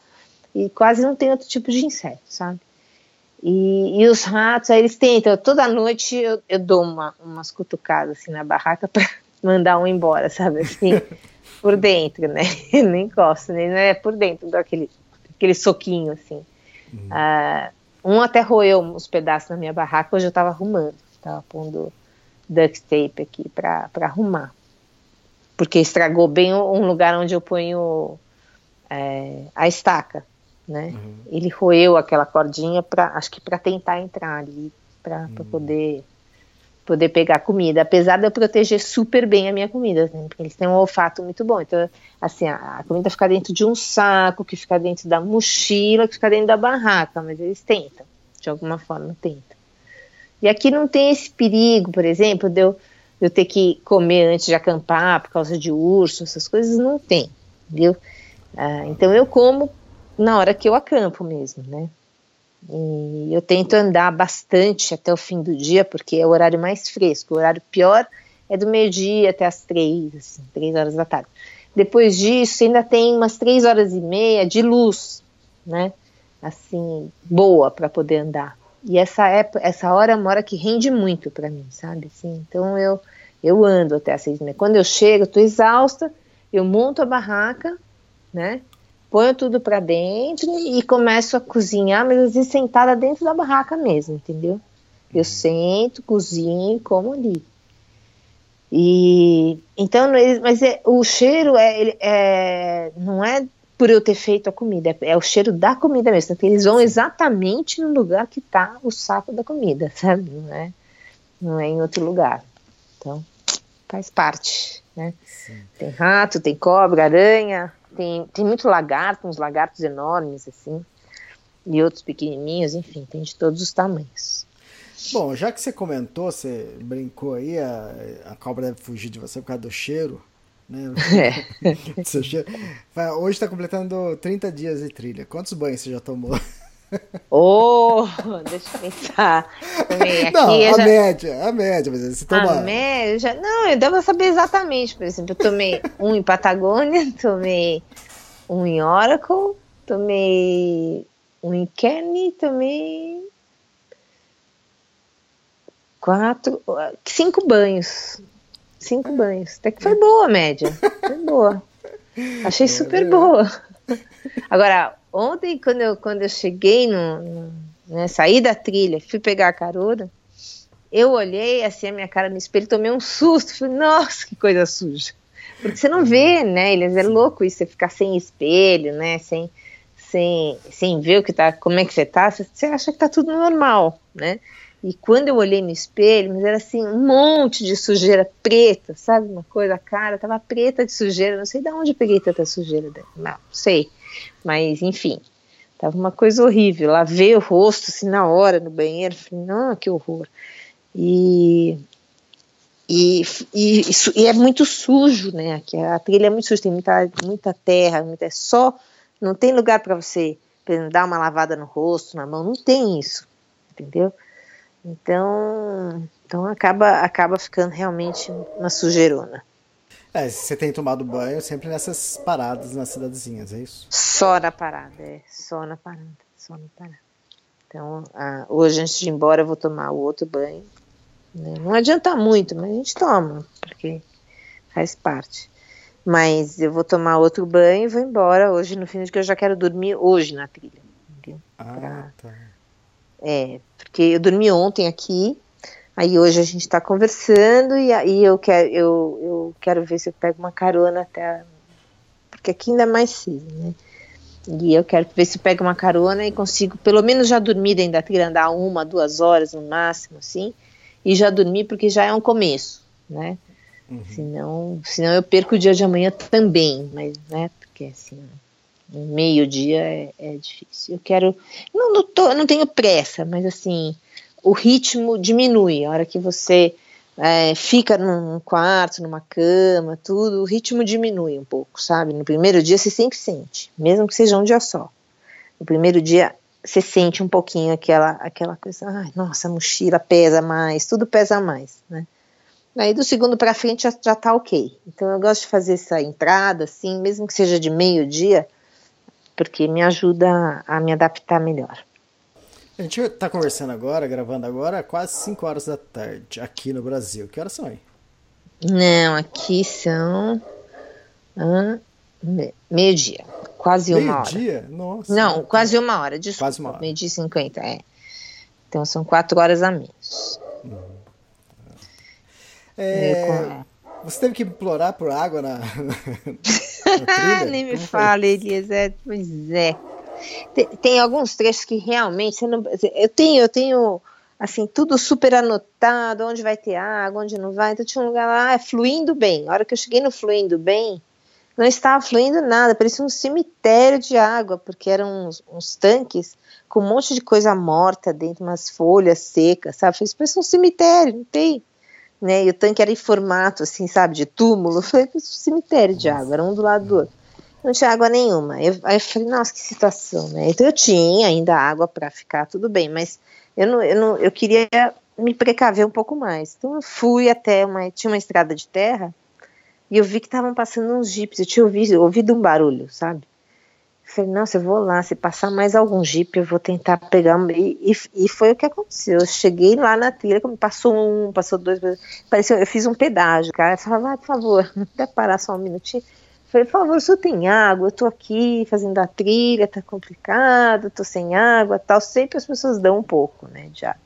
e quase não tem outro tipo de inseto, sabe? E, e os ratos, aí eles tentam, toda noite eu, eu dou uma, umas cutucadas assim na barraca para mandar um embora, sabe? Assim, por dentro, né? não encosto, né? Não é por dentro, dou aquele, aquele soquinho assim. Uhum. Uh, um até roeu uns pedaços na minha barraca, hoje eu estava arrumando, estava pondo duct tape aqui para arrumar. Porque estragou bem um lugar onde eu ponho é, a estaca, né? Uhum. Ele roeu aquela cordinha para, acho que para tentar entrar ali, para uhum. poder poder pegar comida, apesar de eu proteger super bem a minha comida, né? porque eles têm um olfato muito bom. Então, assim, a, a, comida fica dentro de um saco, que fica dentro da mochila, que fica dentro da barraca, mas eles tentam, de alguma forma tentam. E aqui não tem esse perigo, por exemplo, de eu, de eu ter que comer antes de acampar por causa de urso, essas coisas não tem, viu? Ah, então eu como na hora que eu acampo mesmo, né? E eu tento andar bastante até o fim do dia, porque é o horário mais fresco. O horário pior é do meio-dia até as três, assim, três horas da tarde. Depois disso, ainda tem umas três horas e meia de luz, né? Assim, boa para poder andar. E essa época, essa hora é uma hora que rende muito para mim, sabe? Assim, então eu eu ando até as seis e meia. Quando eu chego, eu tô exausta, eu monto a barraca, né? Ponho tudo para dentro e começo a cozinhar, mas às vezes sentada dentro da barraca mesmo, entendeu? Eu sento, cozinho e como ali. E então, mas é, o cheiro é, é, não é por eu ter feito a comida, é, é o cheiro da comida mesmo. Então, eles vão exatamente no lugar que está o saco da comida, sabe? Não é, não é em outro lugar. Então, faz parte, né? Tem rato, tem cobra, aranha, tem, tem muito lagarto, uns lagartos enormes, assim, e outros pequenininhos, enfim, tem de todos os tamanhos. Bom, já que você comentou, você brincou aí, a, a cobra deve fugir de você por causa do cheiro, né? É. seu cheiro. Hoje está completando 30 dias de trilha. Quantos banhos você já tomou? Oh, deixa eu pensar. Não, a já... média, a média, mas você toma. A média, não, eu devo saber exatamente. Por exemplo, eu tomei um em Patagônia, tomei um em Oracle, tomei um em Kenny, tomei quatro, cinco banhos. Cinco banhos. Até que foi boa a média. Foi boa. Achei super boa. Agora, ontem, quando eu, quando eu cheguei, no, no né, saí da trilha, fui pegar a carona, eu olhei assim a minha cara no espelho, tomei um susto, falei, nossa, que coisa suja. Porque você não vê, né? Eles é louco isso, você ficar sem espelho, né? Sem, sem, sem ver o que tá, como é que você tá, você acha que tá tudo normal, né? E quando eu olhei no espelho, mas era assim, um monte de sujeira preta, sabe? Uma coisa, a cara tava preta de sujeira, não sei de onde eu peguei tanta sujeira. Não, sei. Mas, enfim, tava uma coisa horrível. Lavei o rosto assim na hora no banheiro, falei, não, que horror. E, e, e, e, é muito sujo, né? Aqui a trilha é muito suja, tem muita, muita terra, muita, é só, não tem lugar para você dar uma lavada no rosto, na mão, não tem isso, entendeu? Então, então acaba, acaba ficando realmente uma sujeirona. É, você tem tomado banho sempre nessas paradas nas cidadezinhas, é isso? Só na parada, é. Só na parada, só na parada. Então, ah, hoje antes de ir embora eu vou tomar o outro banho. Né? Não adianta muito, mas a gente toma, porque faz parte. Mas eu vou tomar outro banho e vou embora hoje, no fim de que eu já quero dormir hoje na trilha. Entendeu? Ah, pra... tá. É, porque eu dormi ontem aqui, aí hoje a gente está conversando e aí eu quero, eu, eu quero ver se eu pego uma carona até. Porque aqui ainda é mais cedo, né? E eu quero ver se eu pego uma carona e consigo, pelo menos já dormir dentro da trilha, andar uma, duas horas no máximo, assim, e já dormir porque já é um começo, né? Uhum. Senão, senão eu perco o dia de amanhã também, mas, né, porque assim, meio-dia é, é, difícil. Eu quero. Não, não, tô, não tenho pressa, mas assim, o ritmo diminui. A hora que você é, fica num quarto, numa cama, tudo, o ritmo diminui um pouco, sabe? No primeiro dia você sempre sente, mesmo que seja um dia só. No primeiro dia você sente um pouquinho aquela, aquela coisa, ai, nossa, a mochila pesa mais, tudo pesa mais, né? Aí do segundo para frente já, já tá ok. Então eu gosto de fazer essa entrada, assim, mesmo que seja de meio-dia, porque me ajuda a me adaptar melhor. A gente está conversando agora, gravando agora, quase 5 horas da tarde, aqui no Brasil. Que horas são aí? Não, aqui são ah, meio-dia, quase meio uma hora. Meio-dia? Nossa. Não, quase uma hora, desculpa. Quase uma hora. Meio-dia e 50, é. Então são 4 horas a menos. Uhum. É, você teve que implorar por água na, Nem me fala, Eliezer, pois é. Tem, tem, alguns trechos que realmente não. Eu tenho, eu tenho assim, tudo super anotado, onde vai ter água, onde não vai. Então tinha um lugar lá, é fluindo bem. A hora que eu cheguei no fluindo bem, não estava fluindo nada, parecia um cemitério de água, porque eram uns, uns tanques com um monte de coisa morta dentro, umas folhas secas, sabe? Parecia um cemitério, não tem né? E o tanque era em formato, assim, sabe, de túmulo. Foi um cemitério de água, era um do lado do outro. Não tinha água nenhuma. Eu, aí eu falei, nossa, que situação, né? Então eu tinha ainda água para ficar tudo bem, mas eu não, eu não, eu queria me precaver um pouco mais. Então eu fui até uma, tinha uma estrada de terra e eu vi que estavam passando uns jipes. Eu tinha ouvido, ouvido um barulho, sabe? Eu falei, nossa, eu vou lá, se passar mais algum jipe, eu vou tentar pegar. E, e, e, foi o que aconteceu. Eu cheguei lá na trilha, passou um, passou dois, pareceu, eu fiz um pedágio. Cara falava, ah, por favor, até parar só um minutinho. Eu falei, por favor, o senhor tem água? Eu tô aqui fazendo a trilha, tá complicado, tô sem água tal. Sempre as pessoas dão um pouco, né, de água.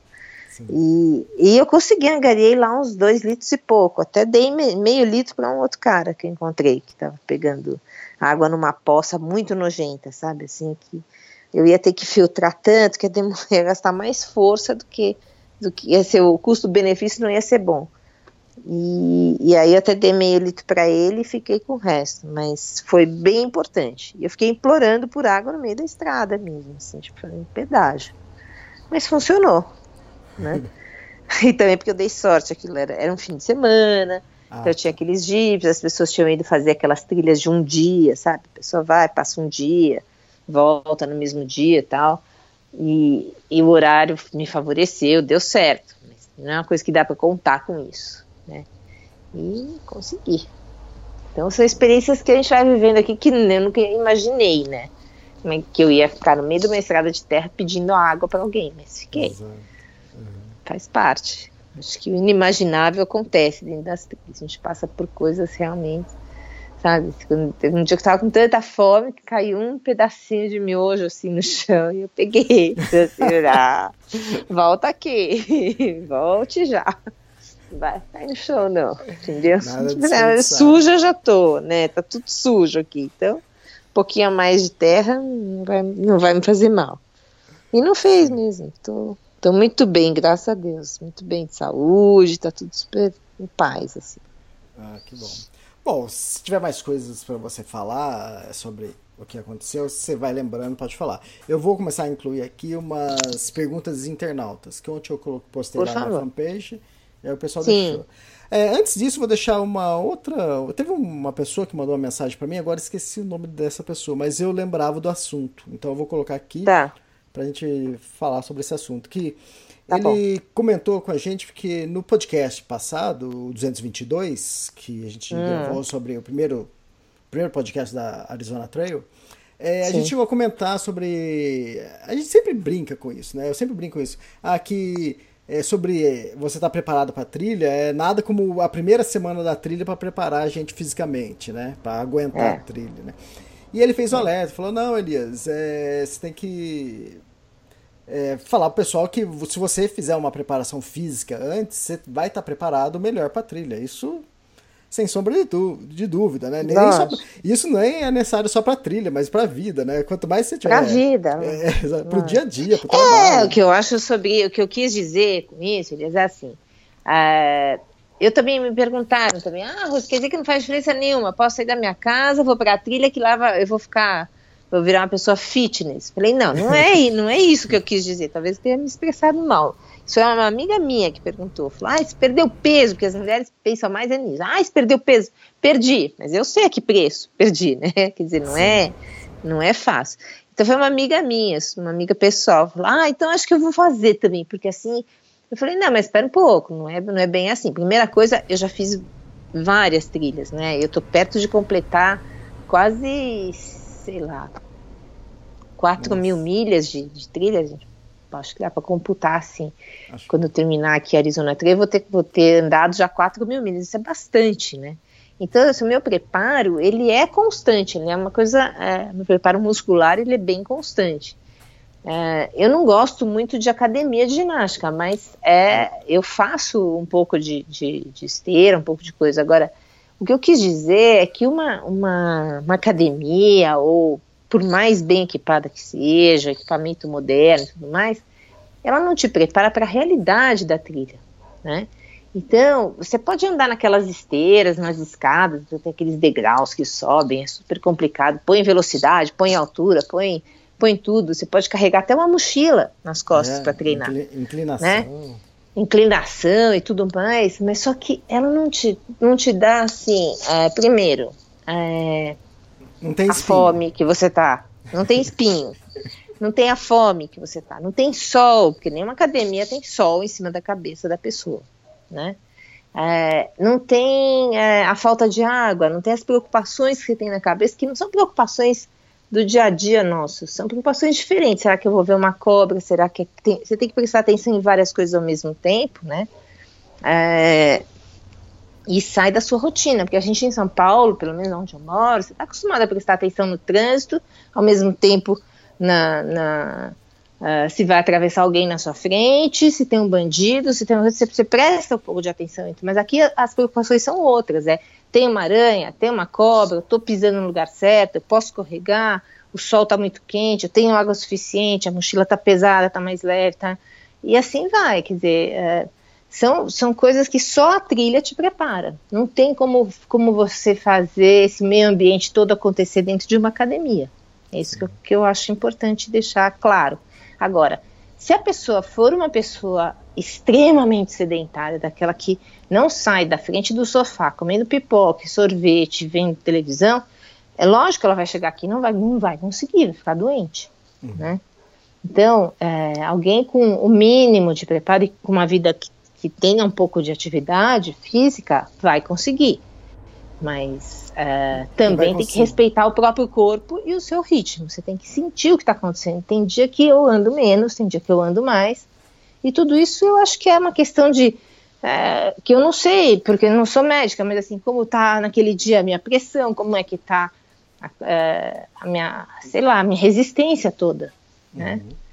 E, e, eu consegui, angariei lá uns dois litros e pouco. Até dei me, meio litro para um outro cara que eu encontrei, que estava pegando água numa poça muito nojenta, sabe? Assim, que eu ia ter que filtrar tanto que ia, ia gastar mais força do que, do que ia ser, o custo-benefício não ia ser bom. E, e aí eu até dei meio litro para ele e fiquei com o resto, mas foi bem importante. E eu fiquei implorando por água no meio da estrada mesmo, assim, tipo, em pedágio. Mas funcionou né? e também porque eu dei sorte, aquilo era, era um fim de semana, ah. então eu tinha aqueles jipes, as pessoas tinham ido fazer aquelas trilhas de um dia, sabe? A pessoa vai, passa um dia, volta no mesmo dia e tal. E, e o horário me favoreceu, deu certo. Mas não é uma coisa que dá para contar com isso, né? E consegui. Então são experiências que a gente vai vivendo aqui que eu nunca imaginei, né? Que eu ia ficar no meio de uma estrada de terra pedindo água para alguém, mas fiquei. Exato faz parte. Acho que o inimaginável acontece dentro das trilhas. A gente passa por coisas realmente, sabe? Teve um dia que eu tava com tanta fome que caiu um pedacinho de miojo assim no chão e eu peguei. Assim, ah, volta aqui, volte já. Vai cair no chão, não. Entendeu? Suja eu já tô, né? Tá tudo sujo aqui. Então, um pouquinho a mais de terra não vai, não vai me fazer mal. E não fez mesmo. Tô Estou muito bem, graças a Deus. Muito bem de saúde, está tudo super em paz, assim. Ah, que bom. Bom, se tiver mais coisas para você falar sobre o que aconteceu, você vai lembrando, pode falar. Eu vou começar a incluir aqui umas perguntas internautas, que ontem eu postei Por lá favor. na fanpage, e aí o pessoal Sim. deixou. É, antes disso, vou deixar uma outra. Teve uma pessoa que mandou uma mensagem para mim, agora esqueci o nome dessa pessoa, mas eu lembrava do assunto. Então eu vou colocar aqui. Tá para a gente falar sobre esse assunto. Que tá ele bom. comentou com a gente que no podcast passado, o 222, que a gente hum. gravou sobre o primeiro, primeiro podcast da Arizona Trail, é, a gente a comentar sobre. A gente sempre brinca com isso, né? Eu sempre brinco com isso. Ah, que é, sobre você estar tá preparado para a trilha é nada como a primeira semana da trilha para preparar a gente fisicamente, né? Para aguentar é. a trilha, né? E ele fez o alerta, falou: não, Elias, é, você tem que é, falar pro pessoal que se você fizer uma preparação física antes, você vai estar tá preparado melhor para a trilha. Isso sem sombra de, de dúvida, né? Nem pra, isso não é necessário só para trilha, mas para a vida, né? Quanto mais você tiver. Para a vida. É, é, para o dia a dia, para o trabalho. É, o que eu acho sobre. O que eu quis dizer com isso, é assim. Uh, eu também me perguntaram também, ah, Rose, quer dizer que não faz diferença nenhuma. Posso sair da minha casa, vou para a trilha que lá eu vou ficar eu virar uma pessoa fitness. Falei, não, não é, não é isso que eu quis dizer. Talvez tenha me expressado mal. Isso é uma amiga minha que perguntou. Falou, ah, você perdeu peso, porque as mulheres pensam mais é nisso. Ah, você perdeu peso. Perdi, mas eu sei a que preço. Perdi, né? Quer dizer, não é, não é fácil. Então foi uma amiga minha, uma amiga pessoal. Falou, ah, então acho que eu vou fazer também, porque assim. Eu falei, não, mas espera um pouco, não é, não é bem assim. Primeira coisa, eu já fiz várias trilhas, né? Eu tô perto de completar quase sei lá, 4 Nossa. mil milhas de, de trilha, gente. Acho que dá para computar assim. Acho... Quando eu terminar aqui a Arizona Trail, vou ter, vou ter andado já 4 mil milhas. Isso é bastante, né? Então, esse o meu preparo, ele é constante, ele é uma coisa, é, meu preparo muscular, ele é bem constante. É, eu não gosto muito de academia de ginástica, mas é, eu faço um pouco de, de, de esteira, um pouco de coisa. Agora, o que eu quis dizer é que uma, uma, uma academia, ou por mais bem equipada que seja, equipamento moderno e tudo mais, ela não te prepara para a realidade da trilha, né? Então, você pode andar naquelas esteiras, nas escadas, tem aqueles degraus que sobem, é super complicado. Põe velocidade, põe altura, põe, põe tudo. Você pode carregar até uma mochila nas costas é, para treinar. Inclinação. Né? inclinação e tudo mais, mas só que ela não te, não te dá assim, é, primeiro, é, Não tem a espinho. fome que você tá. Não tem espinho. não tem a fome que você tá. Não tem sol, porque nenhuma academia tem sol em cima da cabeça da pessoa, né? É, não tem é, a falta de água, não tem as preocupações que você tem na cabeça, que não são preocupações do dia a dia nosso, são preocupações diferentes. Será que eu vou ver uma cobra? Será que tem, você tem que prestar atenção em várias coisas ao mesmo tempo, né? É, e sai da sua rotina, porque a gente em São Paulo, pelo menos onde eu moro, você está acostumado a prestar atenção no trânsito, ao mesmo tempo na, na uh, se vai atravessar alguém na sua frente, se tem um bandido, se tem um, você, você presta um pouco de atenção, mas aqui as preocupações são outras, é tem uma aranha, tem uma cobra, eu estou pisando no lugar certo, eu posso escorregar, o sol está muito quente, eu tenho água suficiente, a mochila está pesada, está mais leve, tá? E assim vai, quer dizer, uh, são, são coisas que só a trilha te prepara. Não tem como, como você fazer esse meio ambiente todo acontecer dentro de uma academia. É isso que eu, que eu acho importante deixar claro. Agora, se a pessoa for uma pessoa extremamente sedentária, daquela que não sai da frente do sofá comendo pipoca, sorvete, vendo televisão, é lógico que ela vai chegar aqui e não vai, não vai conseguir, vai ficar doente, uhum. né? Então, é, alguém com o mínimo de preparo e com uma vida que, que tenha um pouco de atividade física vai conseguir mas uh, também tem que respeitar o próprio corpo e o seu ritmo. Você tem que sentir o que está acontecendo. Tem dia que eu ando menos, tem dia que eu ando mais. E tudo isso eu acho que é uma questão de. Uh, que eu não sei, porque eu não sou médica, mas assim, como está naquele dia a minha pressão, como é que está a, uh, a, minha, sei lá, a minha resistência toda, né? Uhum.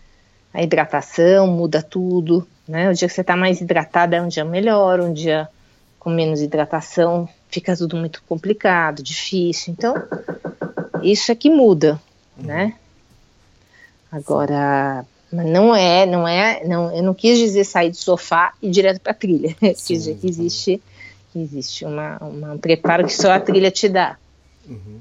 A hidratação muda tudo, né? O dia que você está mais hidratada é um dia melhor, um dia com menos hidratação fica tudo muito complicado, difícil. Então, isso é que muda, uhum. né? Agora, não é, não é, não, eu não quis dizer sair do sofá e direto para a trilha. quis dizer que existe, que existe uma, uma, um preparo que só a trilha te dá. Uhum.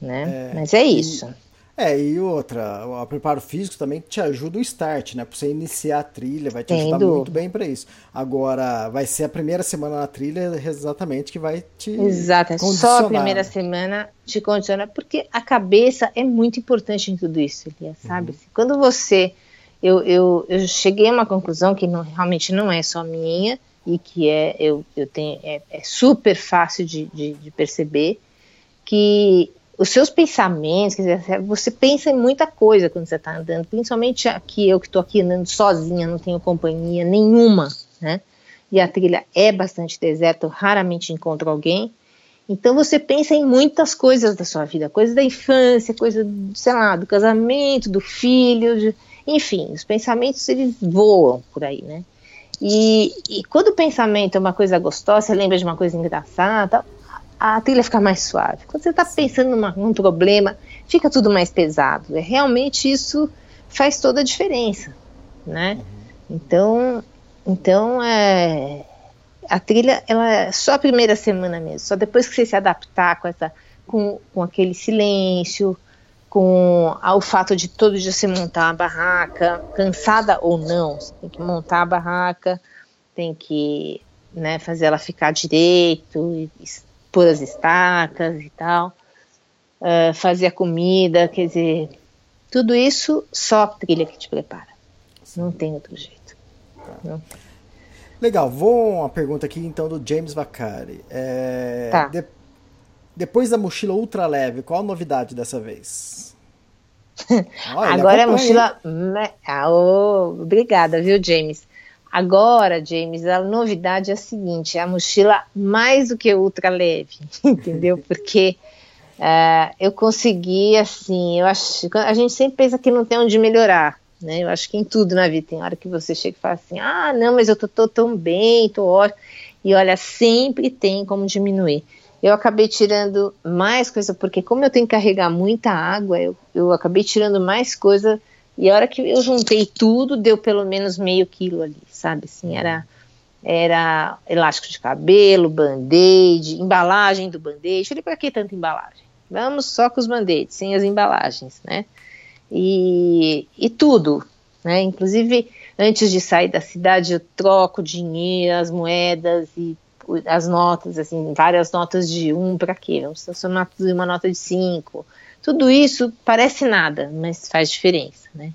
Né? É, Mas é isso. É, e outra, o preparo físico também te ajuda o start, né? Pra você iniciar a trilha, vai te ajudar muito bem para isso. Agora, vai ser a primeira semana na trilha exatamente que vai te. Exato, é só a primeira semana te condiciona, porque a cabeça é muito importante em tudo isso, Elias, sabe? Uhum. Quando você. Eu, eu, eu cheguei a uma conclusão que não, realmente não é só minha, e que é, eu, eu tenho, é, é super fácil de, de, de perceber, que os seus pensamentos, quer dizer, você pensa em muita coisa quando você está andando, principalmente aqui, eu que estou aqui andando sozinha, não tenho companhia nenhuma, né? E a trilha é bastante deserta, eu raramente encontro alguém. Então você pensa em muitas coisas da sua vida, coisas da infância, coisa, sei lá, do casamento, do filho, de, enfim, os pensamentos eles voam por aí, né? E, e, quando o pensamento é uma coisa gostosa, você lembra de uma coisa engraçada, a trilha fica mais suave. Quando você está pensando numa, num problema, fica tudo mais pesado. É, realmente isso faz toda a diferença, né? Uhum. Então, então é, a trilha ela é só a primeira semana mesmo, só depois que você se adaptar com essa, com, com aquele silêncio, com ao fato de todo dia você montar uma barraca, cansada ou não, você tem que montar a barraca, tem que né, fazer ela ficar direito, pôr as estacas e tal, uh, fazer a comida, quer dizer, tudo isso só a trilha que te prepara. Não tem outro jeito. Não. Legal, vou uma pergunta aqui então do James Vacari. É, tá. de, depois da mochila ultra leve, qual a novidade dessa vez? Olha, Agora a mochila. Ah, oh, obrigada, viu, James? Agora, James, a novidade é a seguinte: é a mochila mais do que ultra leve, entendeu? Porque uh, eu consegui, assim, eu acho. A gente sempre pensa que não tem onde melhorar, né? Eu acho que em tudo na vida tem hora que você chega e fala assim: ah, não, mas eu tô, tô tão bem, tô ótimo. E olha, sempre tem como diminuir. Eu acabei tirando mais coisa, porque como eu tenho que carregar muita água, eu, eu acabei tirando mais coisa e a hora que eu juntei tudo, deu pelo menos meio quilo ali, sabe? Assim, era, era elástico de cabelo, band-aid, embalagem do band-aid. Falei, para que tanta embalagem? Vamos só com os band-aids, sem as embalagens, né? E, e tudo, né? Inclusive, antes de sair da cidade, eu troco dinheiro, as moedas e as notas, assim, várias notas de um para quê? Vamos transformar tudo em uma nota de cinco. Tudo isso parece nada, mas faz diferença, né?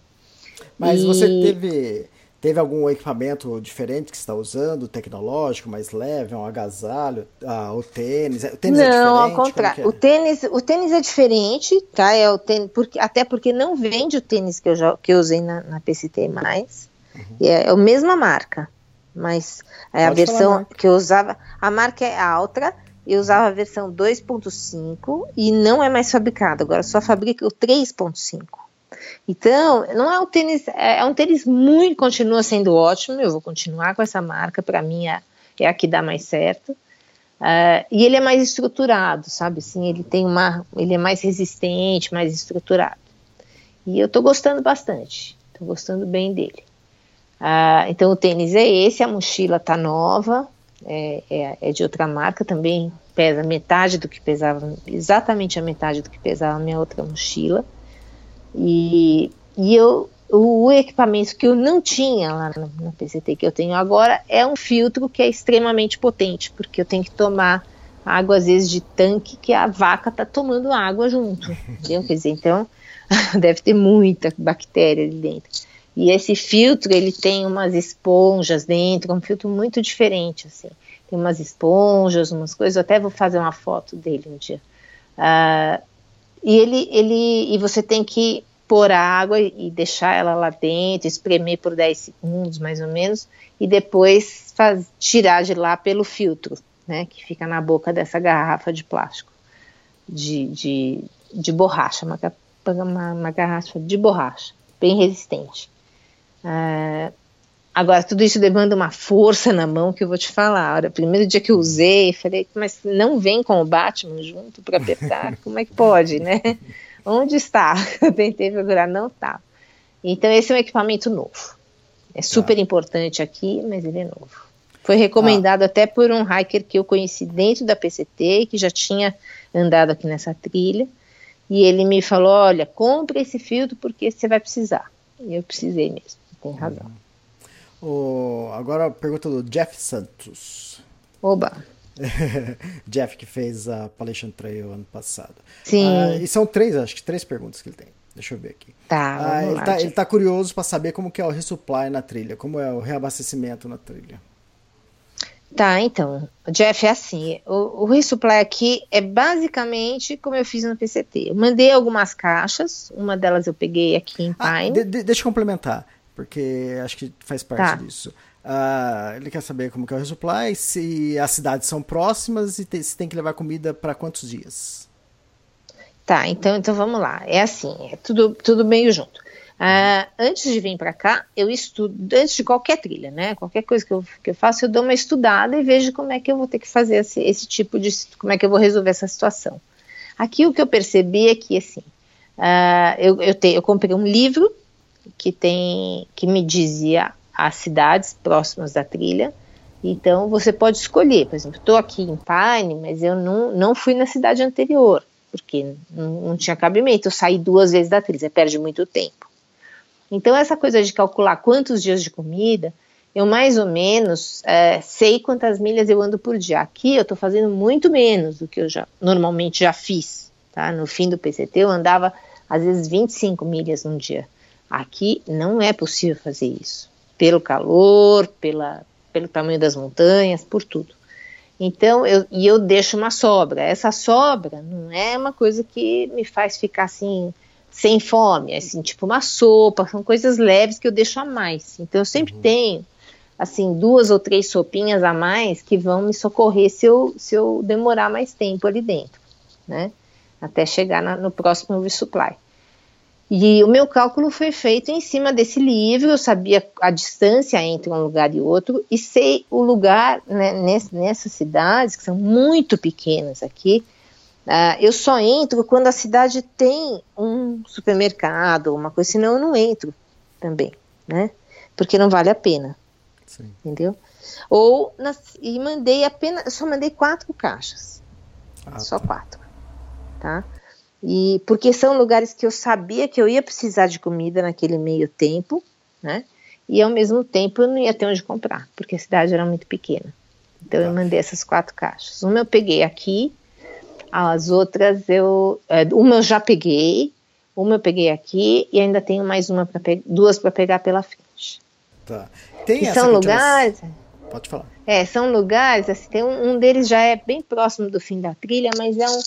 Mas e... você teve, teve algum equipamento diferente que você está usando, tecnológico, mais leve, um agasalho, ah, o tênis? O tênis não, é diferente? ao contrário. É? O, tênis, o tênis é diferente, tá? É o tênis, porque, até porque não vende o tênis que eu, já, que eu usei na, na PCT mais. Uhum. É, é a mesma marca mas é a versão que eu usava, a marca é Altra, eu usava a versão 2.5 e não é mais fabricada, agora só fabrica o 3.5. Então, não é um tênis, é, é um tênis muito, continua sendo ótimo, eu vou continuar com essa marca, para mim é, é a que dá mais certo. Uh, e ele é mais estruturado, sabe? Assim, ele tem uma, ele é mais resistente, mais estruturado. E eu estou gostando bastante, estou gostando bem dele. Ah, então o tênis é esse, a mochila tá nova, é, é, é, de outra marca, também pesa metade do que pesava, exatamente a metade do que pesava a minha outra mochila. E, e eu, o equipamento que eu não tinha lá na, na PCT que eu tenho agora é um filtro que é extremamente potente, porque eu tenho que tomar água às vezes de tanque que a vaca tá tomando água junto, entendeu? Quer dizer, então deve ter muita bactéria ali dentro. E esse filtro, ele tem umas esponjas dentro, um filtro muito diferente, assim. Tem umas esponjas, umas coisas, eu até vou fazer uma foto dele um dia. Uh, e ele, ele, e você tem que pôr a água e deixar ela lá dentro, espremer por 10 segundos, mais ou menos, e depois faz, tirar de lá pelo filtro, né, que fica na boca dessa garrafa de plástico, de, de, de borracha, uma, uma, uma garrafa de borracha, bem resistente. É, agora, tudo isso demanda uma força na mão que eu vou te falar. O primeiro dia que eu usei, falei, mas não vem com o Batman junto para apertar? Como é que pode, né? Onde está? Eu tentei procurar, não está. Então, esse é um equipamento novo. É super ah. importante aqui, mas ele é novo. Foi recomendado ah. até por um hiker que eu conheci dentro da PCT, que já tinha andado aqui nessa trilha. E ele me falou: olha, compre esse filtro porque você vai precisar. E eu precisei mesmo tem razão. O, agora a pergunta do Jeff Santos. Oba! Jeff que fez a Appalachian Trail ano passado. Sim. Ah, e são três, acho que três perguntas que ele tem. Deixa eu ver aqui. Tá, ah, ele, lá, tá ele tá curioso para saber como que é o resupply na trilha, como é o reabastecimento na trilha. Tá, então, Jeff, é assim, o, o resupply aqui é basicamente como eu fiz no PCT. Eu mandei algumas caixas, uma delas eu peguei aqui em ah, Pine. De, de, deixa eu complementar porque acho que faz parte tá. disso. Uh, ele quer saber como que é o resupply, se as cidades são próximas e te, se tem que levar comida para quantos dias. Tá, então, então vamos lá. É assim, é tudo, tudo meio junto. Uh, antes de vir para cá, eu estudo, antes de qualquer trilha, né? Qualquer coisa que eu, que eu faço, eu dou uma estudada e vejo como é que eu vou ter que fazer esse, esse tipo de. como é que eu vou resolver essa situação. Aqui o que eu percebi é que, assim, uh, eu, eu, te, eu comprei um livro que tem que me dizia as cidades próximas da trilha. Então você pode escolher, por exemplo, estou aqui em Pine, mas eu não, não fui na cidade anterior, porque não, não tinha cabimento. Eu saí duas vezes da trilha, perde muito tempo. Então essa coisa de calcular quantos dias de comida, eu mais ou menos é, sei quantas milhas eu ando por dia. Aqui eu estou fazendo muito menos do que eu já normalmente já fiz. Tá? No fim do PCT eu andava às vezes 25 milhas num dia. Aqui não é possível fazer isso, pelo calor, pela, pelo tamanho das montanhas, por tudo. Então, eu, e eu deixo uma sobra. Essa sobra não é uma coisa que me faz ficar assim, sem fome, é assim, tipo uma sopa, são coisas leves que eu deixo a mais. Então, eu sempre uhum. tenho, assim, duas ou três sopinhas a mais que vão me socorrer se eu, se eu demorar mais tempo ali dentro, né? Até chegar na, no próximo resupply. E o meu cálculo foi feito em cima desse livro, eu sabia a distância entre um lugar e outro, e sei o lugar né, nessas cidades, que são muito pequenas aqui, uh, eu só entro quando a cidade tem um supermercado, uma coisa, senão eu não entro também, né? Porque não vale a pena. Sim. Entendeu? Ou, nas, e mandei apenas, só mandei quatro caixas. Ah, só tá. quatro. Tá? E porque são lugares que eu sabia que eu ia precisar de comida naquele meio tempo, né? E ao mesmo tempo eu não ia ter onde comprar, porque a cidade era muito pequena. Então eu mandei essas quatro caixas. Uma eu peguei aqui, as outras eu. é, Uma eu já peguei, uma eu peguei aqui e ainda tenho mais uma para duas para pegar pela frente. Tá. Tem essa são lugares. Pode falar. É, são lugares, assim, tem um, um deles já é bem próximo do fim da trilha, mas é um,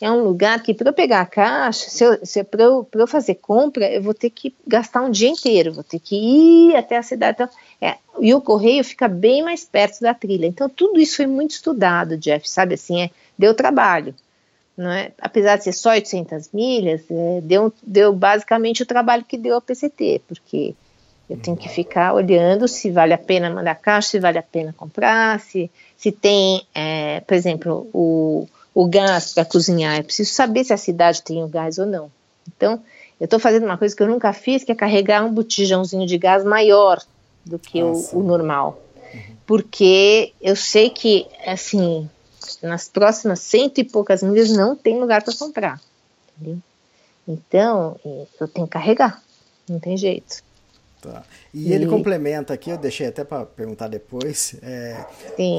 é um lugar que para eu pegar a caixa, se eu, se para eu, eu fazer compra, eu vou ter que gastar um dia inteiro, vou ter que ir até a cidade. Então, é, e o correio fica bem mais perto da trilha. Então, tudo isso foi muito estudado, Jeff, sabe assim, é, deu trabalho. Não é? Apesar de ser só 800 milhas, é, deu, deu basicamente o trabalho que deu ao PCT, porque eu tenho que ficar olhando se vale a pena mandar caixa, se vale a pena comprar, se, se tem, é, por exemplo, o, o gás para cozinhar. Eu preciso saber se a cidade tem o gás ou não. Então, eu estou fazendo uma coisa que eu nunca fiz, que é carregar um botijãozinho de gás maior do que o, o normal. Porque eu sei que, assim, nas próximas cento e poucas milhas não tem lugar para comprar. Entendeu? Então, eu tenho que carregar. Não tem jeito. Tá. E ele E- complementa aqui, eu deixei até para perguntar depois. é,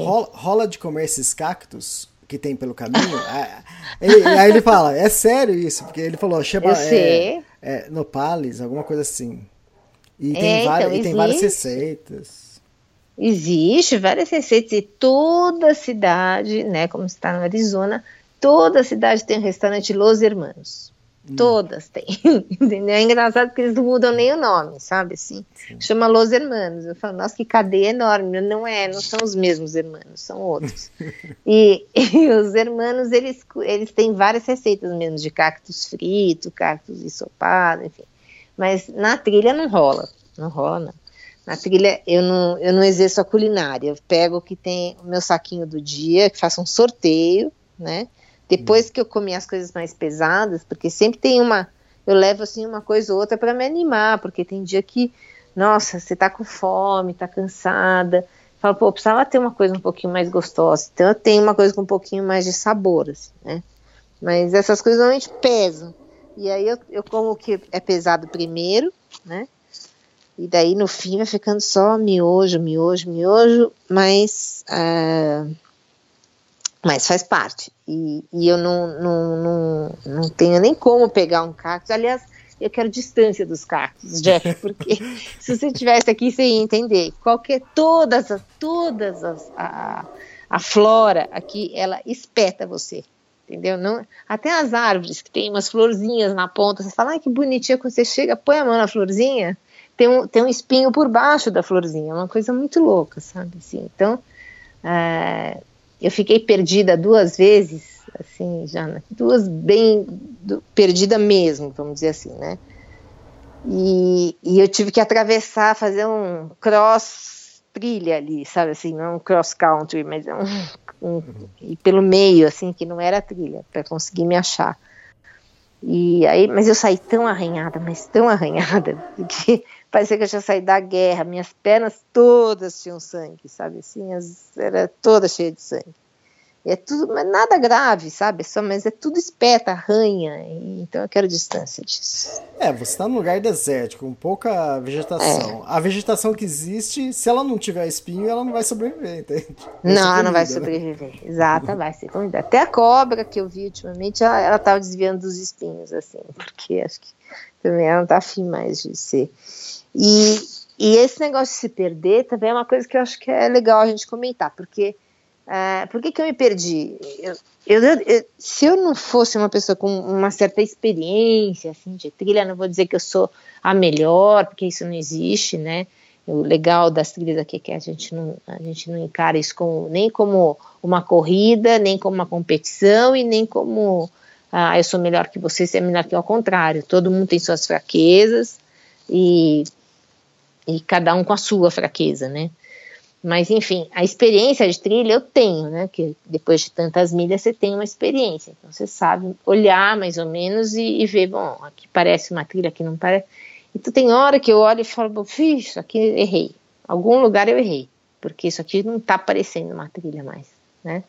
rola, rola de comer esses cactos que tem pelo caminho? Ah, ele- aí ele fala, é sério isso? Porque ele falou, chama é, sei. é, nopales, alguma coisa assim. E É, tem, várias, então, e tem várias receitas. Existe várias receitas e toda cidade, né, como está no Arizona, toda cidade tem um restaurante Los Hermanos. Todas têm. Entendeu? É engraçado porque eles não mudam nem o nome, sabe assim? Chama Los Hermanos. Eu falo, nossa, que cadeia enorme. Não é, não são os mesmos hermanos, são outros. e, e os hermanos, eles, eles têm várias receitas mesmo de cactus frito, cactus ensopado, enfim. Mas na trilha não rola, não rola não. Na trilha eu não, eu não exerço a culinária, eu pego o que tem o meu saquinho do dia, que faço um sorteio, né? Depois que eu comi as coisas mais pesadas, porque sempre tem uma, eu levo assim uma coisa ou outra para me animar, porque tem dia que, nossa, você tá com fome, tá cansada, fala, pô, precisava ter uma coisa um pouquinho mais gostosa, então eu tenho uma coisa com um pouquinho mais de sabor, assim, né? Mas essas coisas normalmente pesam. E aí eu, eu como o que é pesado primeiro, né? E daí no fim vai ficando só miojo, miojo, miojo, mas, ah, mas faz parte. E, e eu não, não, não, não tenho nem como pegar um cactus. Aliás, eu quero distância dos cactos, Jeff, porque se você tivesse aqui, você ia entender. Qualquer, todas as, todas as, a, a flora aqui, ela espeta você. Entendeu? Não, até as árvores que tem umas florzinhas na ponta, você fala, ai que bonitinha, quando você chega, põe a mão na florzinha, tem um, tem um espinho por baixo da florzinha, é uma coisa muito louca, sabe? Assim, então, é, eu fiquei perdida duas vezes, assim, já, duas bem do, perdida mesmo, vamos dizer assim, né? E, e eu tive que atravessar, fazer um cross trilha ali, sabe assim, não é um cross country, mas é um, um e pelo meio, assim, que não era trilha, para conseguir me achar. E aí, mas eu saí tão arranhada, mas tão arranhada, que parecia que eu tinha saído da guerra, minhas pernas todas tinham sangue, sabe assim, as, era toda cheia de sangue. É tudo, mas nada grave, sabe? Só, mas é tudo espeta, arranha, então eu quero distância disso. É, você está num lugar desértico, com pouca vegetação. A vegetação que existe, se ela não tiver espinho, ela não vai sobreviver, entende? Vai Não, não vai né? sobreviver. Exato, vai ser comida. Até a cobra que eu vi ultimamente, ela, ela tava desviando dos espinhos, assim, porque acho que também ela não tá afim mais de ser. E, e esse negócio de se perder também é uma coisa que eu acho que é legal a gente comentar, porque é, por que, que eu me perdi? Eu, eu, eu, se eu não fosse uma pessoa com uma certa experiência assim, de trilha, não vou dizer que eu sou a melhor, porque isso não existe, né? O legal das trilhas aqui é que a gente não, a gente não encara isso nem como uma corrida, nem como uma competição e nem como ah, eu sou melhor que você, você é melhor que eu, ao contrário. Todo mundo tem suas fraquezas e, e cada um com a sua fraqueza, né? Mas enfim, a experiência de trilha eu tenho, né? Que depois de tantas milhas você tem uma experiência, então você sabe olhar mais ou menos e, e ver, bom, aqui parece uma trilha, aqui não parece. Então tem hora que eu olho e falo, isso aqui errei. Algum lugar eu errei, porque isso aqui não está parecendo uma trilha mais, né?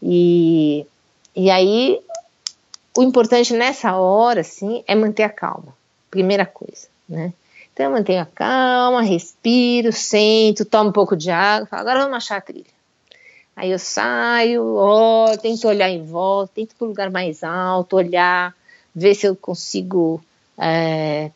E, e aí o importante nessa hora, assim, é manter a calma. Primeira coisa, né? Então eu mantenho a calma, respiro, sento, tomo um pouco de água, falo, agora vamos achar a trilha. Aí eu saio, ó, tento olhar em volta, tento para um lugar mais alto, olhar, ver se eu consigo é,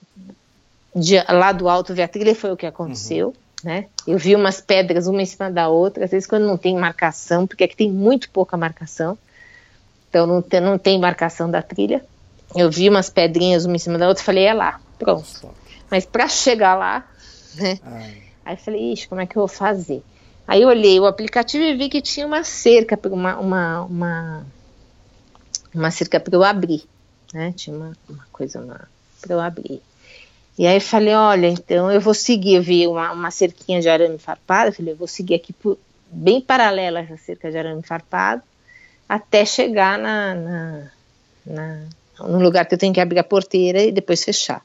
de, lá do alto ver a trilha, foi o que aconteceu. Uhum. Né? Eu vi umas pedras uma em cima da outra, às vezes quando não tem marcação, porque aqui tem muito pouca marcação, então não tem, não tem marcação da trilha. Eu vi umas pedrinhas uma em cima da outra, falei, é lá, pronto. Mas para chegar lá, né? Ai. Aí falei, ixi, como é que eu vou fazer? Aí eu olhei o aplicativo e vi que tinha uma cerca, uma, uma, uma, uma cerca para eu abrir, né? Tinha uma, uma coisa para eu abrir. E aí falei, olha, então eu vou seguir, eu vi uma, uma cerquinha de arame farpado, falei, eu vou seguir aqui por, bem paralela a essa cerca de arame farpado, até chegar na, na, na, no lugar que eu tenho que abrir a porteira e depois fechar.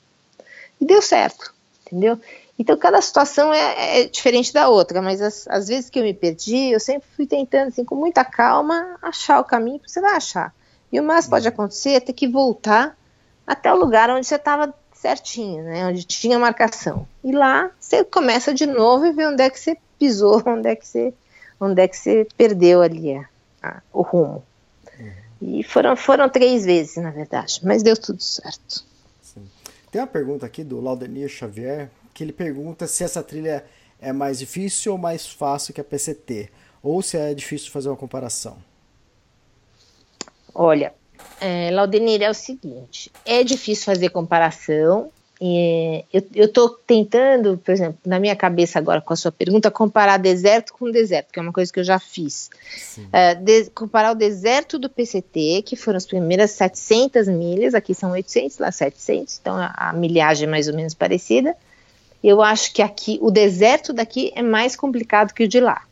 E deu certo, entendeu? Então, cada situação é, é diferente da outra, mas as, as, vezes que eu me perdi, eu sempre fui tentando, assim, com muita calma, achar o caminho, porque você vai achar. E o mais pode acontecer é ter que voltar até o lugar onde você estava certinho, né, onde tinha marcação. E lá você começa de novo e vê onde é que você pisou, onde é que você, onde é que você perdeu ali a, a, o rumo. Uhum. E foram, foram três vezes, na verdade, mas deu tudo certo. Tem uma pergunta aqui do Laudenir Xavier, que ele pergunta se essa trilha é mais difícil ou mais fácil que a PCT, ou se é difícil fazer uma comparação. Olha, é, Laudenir é o seguinte: é difícil fazer comparação. É, eu estou tentando, por exemplo, na minha cabeça agora com a sua pergunta, comparar deserto com deserto, que é uma coisa que eu já fiz. É, de, comparar o deserto do PCT, que foram as primeiras 700 milhas, aqui são 800, lá 700, então a, a milhagem é mais ou menos parecida, eu acho que aqui, o deserto daqui é mais complicado que o de lá.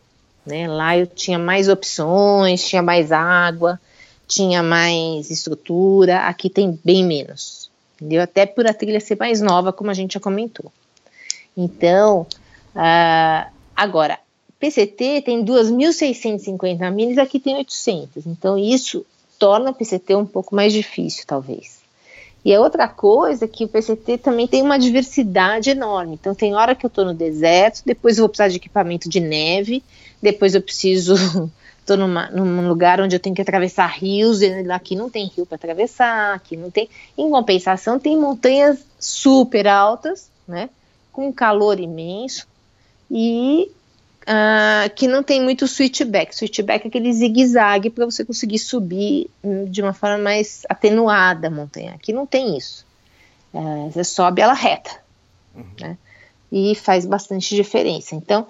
Né? Lá eu tinha mais opções, tinha mais água, tinha mais estrutura, aqui tem bem menos. Entendeu? Até por a trilha ser mais nova, como a gente já comentou. Então, uh, agora, PCT tem 2.650 milhas, aqui tem 800. Então, isso torna o PCT um pouco mais difícil, talvez. E a outra coisa é que o PCT também tem uma diversidade enorme. Então, tem hora que eu estou no deserto, depois eu vou precisar de equipamento de neve, depois eu preciso. Estou num lugar onde eu tenho que atravessar rios, e aqui não tem rio para atravessar, aqui não tem. Em compensação, tem montanhas super altas, né? Com calor imenso e uh, que não tem muito switchback. Switchback é aquele zigue-zague para você conseguir subir de uma forma mais atenuada a montanha. Aqui não tem isso. Uh, você sobe ela reta, uhum. né? E faz bastante diferença. Então,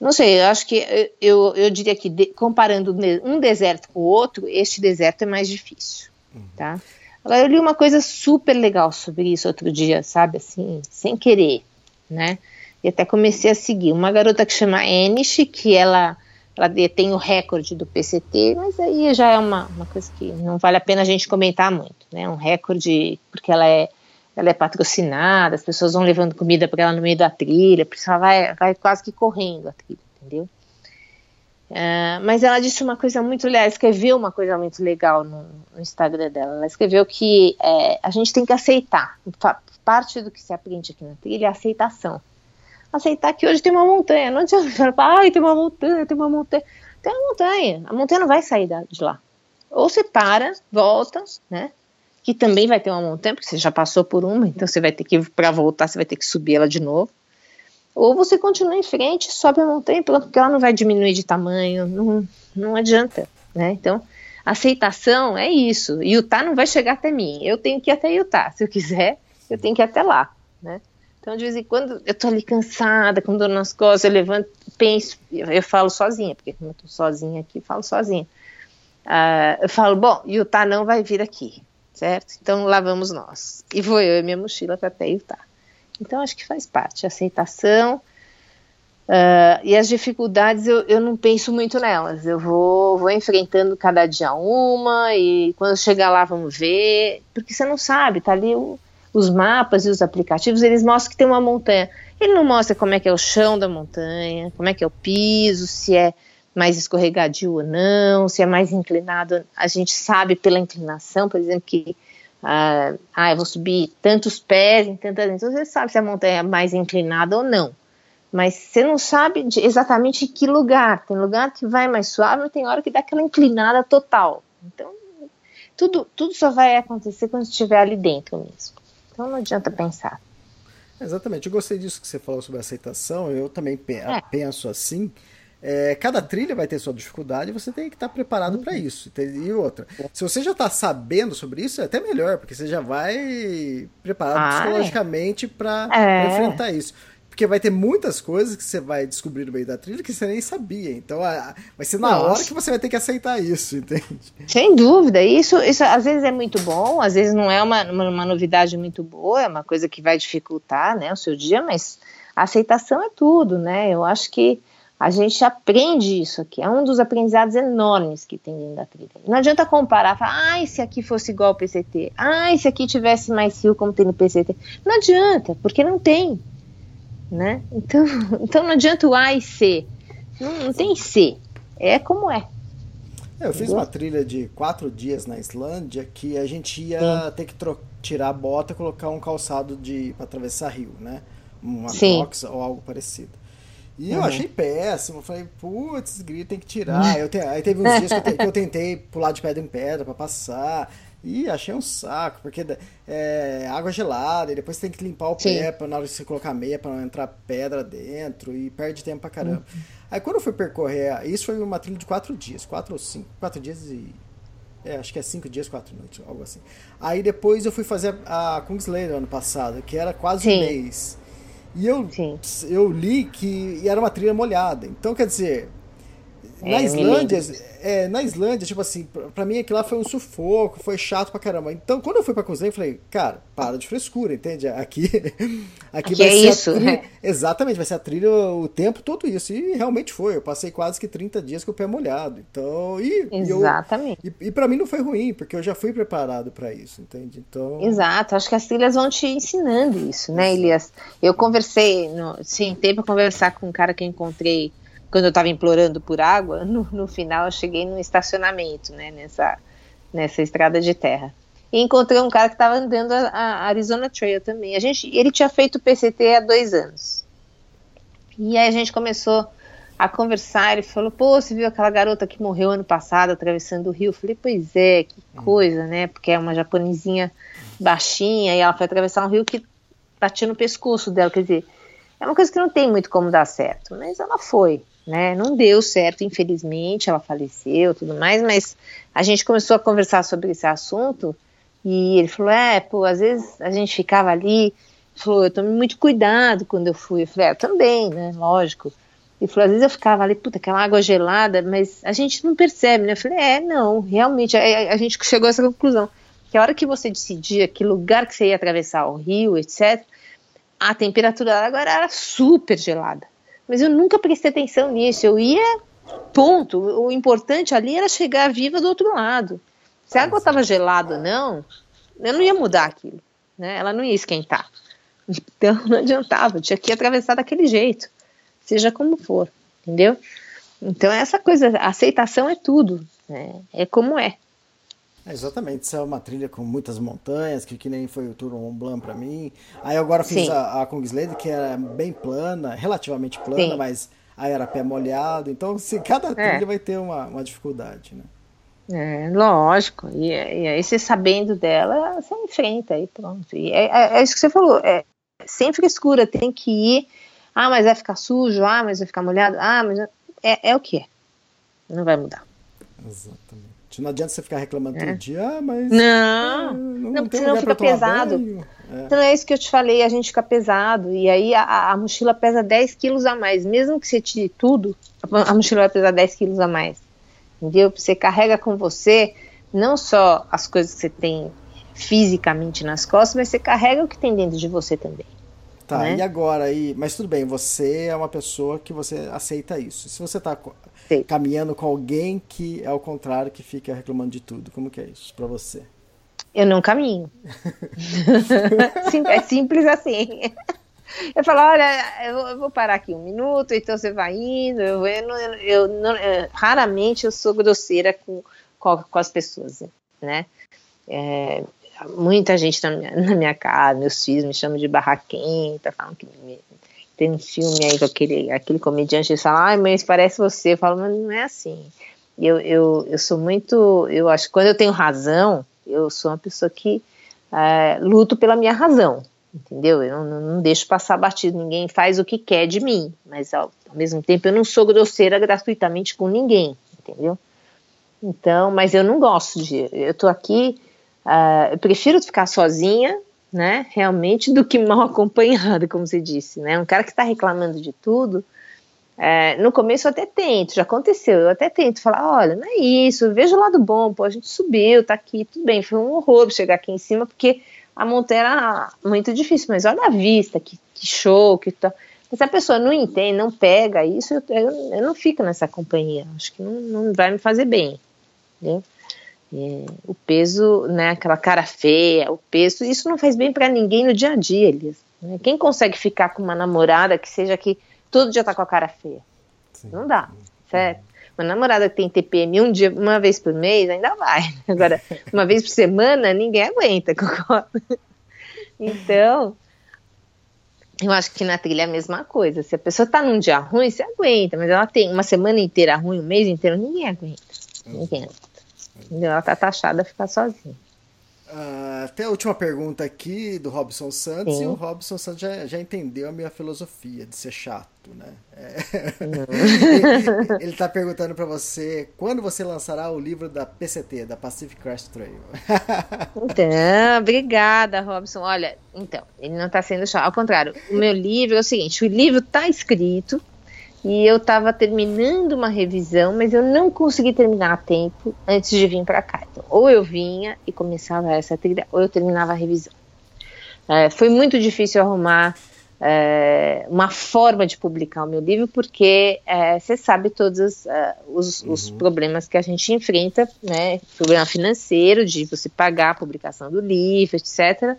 não sei, eu acho que eu, eu diria que de, comparando um deserto com o outro, este deserto é mais difícil, uhum. tá? Agora, eu li uma coisa super legal sobre isso outro dia, sabe, assim, sem querer, né? e até comecei a seguir uma garota que chama Enish, que ela, ela tem o recorde do PCT, mas aí já é uma, uma coisa que não vale a pena a gente comentar muito, né? Um recorde, porque ela é, ela é patrocinada, as pessoas vão levando comida para ela no meio da trilha, ela vai, vai quase que correndo a trilha, entendeu? Uh, mas ela disse uma coisa muito legal, escreveu uma coisa muito legal no, no Instagram dela. Ela escreveu que é, a gente tem que aceitar. Parte do que se aprende aqui na trilha é aceitação aceitar que hoje tem uma montanha. Não adianta falar, ai, tem uma montanha, tem uma montanha. Tem uma montanha. A montanha não vai sair de lá. Ou você para, volta, né? Que também vai ter uma montanha, porque você já passou por uma, então você vai ter que, para voltar, você vai ter que subir ela de novo. Ou você continua em frente, sobe a montanha, porque ela não vai diminuir de tamanho, não, não adianta, né? Então, aceitação é isso. Utah não vai chegar até mim. Eu tenho que ir até Utah. Se eu quiser, eu tenho que ir até lá, né? Então, de vez em quando, eu tô ali cansada, com dor nas costas, eu levanto, penso, eu falo sozinha, porque como eu tô sozinha aqui, falo sozinha. Uh, eu falo, bom, Utah não vai vir aqui, certo? Então, lá vamos nós. E vou eu e minha mochila para até Utah. Então, acho que faz parte, aceitação. Uh, e as dificuldades eu, eu não penso muito nelas, eu vou, vou enfrentando cada dia uma, e quando chegar lá vamos ver, porque você não sabe, tá ali o os mapas e os aplicativos, eles mostram que tem uma montanha. Ele não mostra como é que é o chão da montanha, como é que é o piso, se é mais escorregadio ou não, se é mais inclinado. A gente sabe pela inclinação, por exemplo, que ah, ah eu vou subir tantos pés em tantas. Então você sabe se a montanha é mais inclinada ou não. mas você não sabe de exatamente que lugar. Tem lugar que vai mais suave, tem hora que dá aquela inclinada total. Então, tudo, tudo só vai acontecer quando estiver ali dentro mesmo. Então não adianta pensar. Exatamente, eu gostei disso que você falou sobre aceitação, eu também pe é. penso assim. É, cada trilha vai ter sua dificuldade e você tem que estar preparado para isso. E outra, se você já está sabendo sobre isso, é até melhor, porque você já vai preparado ah, é. psicologicamente para é. enfrentar isso. Porque vai ter muitas coisas que você vai descobrir no meio da trilha que você nem sabia. Então vai ser na Nossa. hora que você vai ter que aceitar isso, entende? Sem dúvida. Isso, isso às vezes é muito bom, às vezes não é uma, uma, uma novidade muito boa, é uma coisa que vai dificultar né, o seu dia, mas a aceitação é tudo, né? Eu acho que a gente aprende isso aqui. É um dos aprendizados enormes que tem dentro da trilha. Não adianta comparar, falar, ah, se aqui fosse igual ao PCT, ah, se aqui tivesse mais fio como tem no PCT. Não adianta, porque não tem. Né? Então, então não adianta o A e C. Não, não tem C. É como é. é eu fiz uma trilha de quatro dias na Islândia que a gente ia Sim. ter que tirar a bota e colocar um calçado de para atravessar rio, né? Uma box ou algo parecido. E uhum. eu achei péssimo. Falei, putz, grito, tem que tirar. Eu te... Aí teve uns dias que eu, te... que eu, tentei pular de pedra em pedra para passar. E achei um saco, porque é água gelada, e depois você tem que limpar o Sim. pé pra, na hora de você colocar meia para não entrar pedra dentro, e perde tempo pra caramba. Uhum. Aí quando eu fui percorrer, isso foi uma trilha de quatro dias, quatro ou cinco, quatro dias e. É, acho que é cinco dias, quatro noites, algo assim. Aí depois eu fui fazer a Kungsleder ano passado, que era quase Sim. um mês. E eu, eu li que era uma trilha molhada. Então, quer dizer, na é, Islândia, é, na Islândia, tipo assim, pra mim aquilo lá foi um sufoco, foi chato pra caramba. Então, quando eu fui pra cozinha, eu falei, cara, para de frescura, entende? Aqui, aqui, aqui vai é ser isso, trilha, né? Exatamente, vai ser a trilha o tempo todo isso. E realmente foi. Eu passei quase que 30 dias com o pé molhado. Então, e. Exatamente. E, eu, e, e pra mim não foi ruim, porque eu já fui preparado para isso, entende? Então. Exato, acho que as trilhas vão te ensinando isso, né, Elias? Eu conversei, no, sim, tempo pra conversar com um cara que eu encontrei quando eu estava implorando por água, no, no, final eu cheguei num estacionamento, né, nessa, nessa estrada de terra. E encontrei um cara que estava andando a, a, Arizona Trail também. A gente, ele tinha feito o PCT há dois anos. E aí a gente começou a conversar. Ele falou: Pô, você viu aquela garota que morreu ano passado atravessando o rio? Eu falei: Pois é, que hum. coisa, né? Porque é uma japonesinha baixinha e ela foi atravessar um rio que batia no pescoço dela. Quer dizer, é uma coisa que não tem muito como dar certo, mas ela foi né? Não deu certo, infelizmente, ela faleceu, tudo mais, mas a gente começou a conversar sobre esse assunto e ele falou: "É, pô, às vezes a gente ficava ali, falou, eu tomei muito cuidado quando eu fui". Eu falei: "É, também, né? Lógico". Ele falou: "Às vezes eu ficava ali, puta, aquela água gelada, mas a gente não percebe, né?". Eu falei: "É, não, realmente, a, a gente chegou a essa conclusão que a hora que você decidia que lugar que você ia atravessar o rio, etc, a temperatura da água era super gelada. Mas eu nunca prestei atenção nisso. Eu ia, ponto. O importante ali era chegar viva do outro lado. Se a água estava gelada ou não, eu não ia mudar aquilo. Né? Ela não ia esquentar. Então não adiantava, tinha que atravessar daquele jeito, seja como for, entendeu? Então essa coisa, aceitação é tudo, né? é como é. É, exatamente, isso é uma trilha com muitas montanhas, que, que nem foi o Tour Mont Blanc para mim. Aí agora fiz Sim. a, a Kungsleden, que era bem plana, relativamente plana, Sim. mas aí era pé molhado. Então, se cada é. trilha vai ter uma, uma dificuldade, né? É, lógico. E, e, aí você sabendo dela, você enfrenta aí pronto. E é, é, é isso que você falou. É, sem frescura, tem que ir. Ah, mas vai ficar sujo. Ah, mas vai ficar molhado. Ah, mas é, é o que é. Não vai mudar. Exatamente. Não adianta você ficar reclamando é. todo dia, ah, mas. Não, não, não, porque senão fica pesado. É. Então é isso que eu te falei, a gente fica pesado. E aí a, a mochila pesa 10 quilos a mais. Mesmo que você tire tudo, a mochila vai pesar 10 quilos a mais. Entendeu? Você carrega com você não só as coisas que você tem fisicamente nas costas, mas você carrega o que tem dentro de você também. Tá, né? e agora aí, mas tudo bem, você é uma pessoa que você aceita isso. Se você está caminhando com alguém que é o contrário, que fica reclamando de tudo, como que é isso para você? Eu não caminho. é simples assim. Eu falo, olha, eu vou parar aqui um minuto, então você vai indo. Eu, eu, eu, eu não, raramente eu sou grosseira com, com, com as pessoas, né? É, muita gente na minha, na minha casa, meus filhos me chamam de barraquenta, falam que me, tem um filme aí com aquele, aquele comediante que fala, ai, mas parece você. Eu falo, mas não é assim. Eu, eu, eu sou muito. Eu acho que quando eu tenho razão, eu sou uma pessoa que é, luto pela minha razão, entendeu? Eu não, não, deixo passar batido, ninguém faz o que quer de mim, mas ao, ao mesmo tempo eu não sou grosseira gratuitamente com ninguém, entendeu? Então, mas eu não gosto de. Eu tô aqui, uh, eu prefiro ficar sozinha, né, realmente, do que mal acompanhada, como você disse, né? Um cara que está reclamando de tudo. É, no começo eu até tento, já aconteceu, eu até tento falar, olha, não é isso, veja o lado bom, pô, a gente subiu, tá aqui, tudo bem, foi um horror chegar aqui em cima, porque a montanha era muito difícil, mas olha a vista, que, que show, que tá. Mas a pessoa não entende, não pega isso, eu, eu, eu não fico nessa companhia, acho que não, não vai me fazer bem. Né? É, o peso, né, aquela cara feia, o peso, isso não faz bem para ninguém no dia a dia, Elias. Né? Quem consegue ficar com uma namorada que seja que todo dia tá com a cara feia? Sim. Não dá, certo? Uma namorada que tem TPM um dia, uma vez por mês, ainda vai. Agora, uma vez por semana, ninguém aguenta, concorda? Então, eu acho que na trilha é a mesma coisa. Se a pessoa tá num dia ruim, você aguenta, mas ela tem uma semana inteira ruim, um mês inteiro, ninguém aguenta. Ninguém aguenta. Ela tá taxada a ficar sozinha. Uh, até a última pergunta aqui do Robson Santos, Sim. e o Robson Santos já, já entendeu a minha filosofia de ser chato, né? É. ele, tá perguntando para você quando você lançará o livro da PCT, da Pacific Crest Trail. então, obrigada, Robson. Olha, então, ele não tá sendo chato, ao contrário, o meu livro é o seguinte: o livro tá escrito, e eu estava terminando uma revisão, mas eu não consegui terminar a tempo antes de vir para cá. Então, ou eu vinha e começava essa trilha, ou eu terminava a revisão. É, foi muito difícil arrumar é, uma forma de publicar o meu livro, porque é, você sabe todos é, os, uhum. os, problemas que a gente enfrenta, né? Problema financeiro, de você pagar a publicação do livro, etc.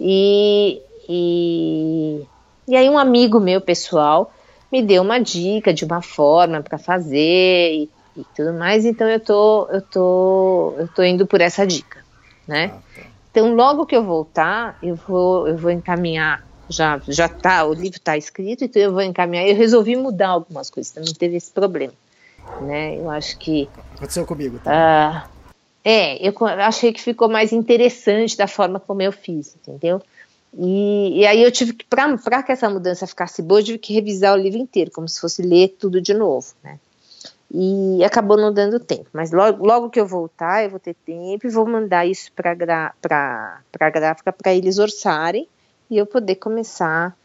E, e, e aí um amigo meu pessoal me deu uma dica de uma forma para fazer e, e, tudo mais, então eu tô, eu tô, eu tô indo por essa dica, né? Ah, tá. Então logo que eu voltar, eu vou, eu vou encaminhar, já, já tá, o livro está escrito, então eu vou encaminhar. Eu resolvi mudar algumas coisas, também teve esse problema, né? Eu acho que aconteceu comigo. Tá? Uh, é, eu achei que ficou mais interessante da forma como eu fiz, entendeu? E, e aí eu tive que, para que essa mudança ficasse boa, eu tive que revisar o livro inteiro, como se fosse ler tudo de novo, né? E acabou não dando tempo. Mas logo, logo que eu voltar, eu vou ter tempo e vou mandar isso para a gráfica para eles orçarem e eu poder começar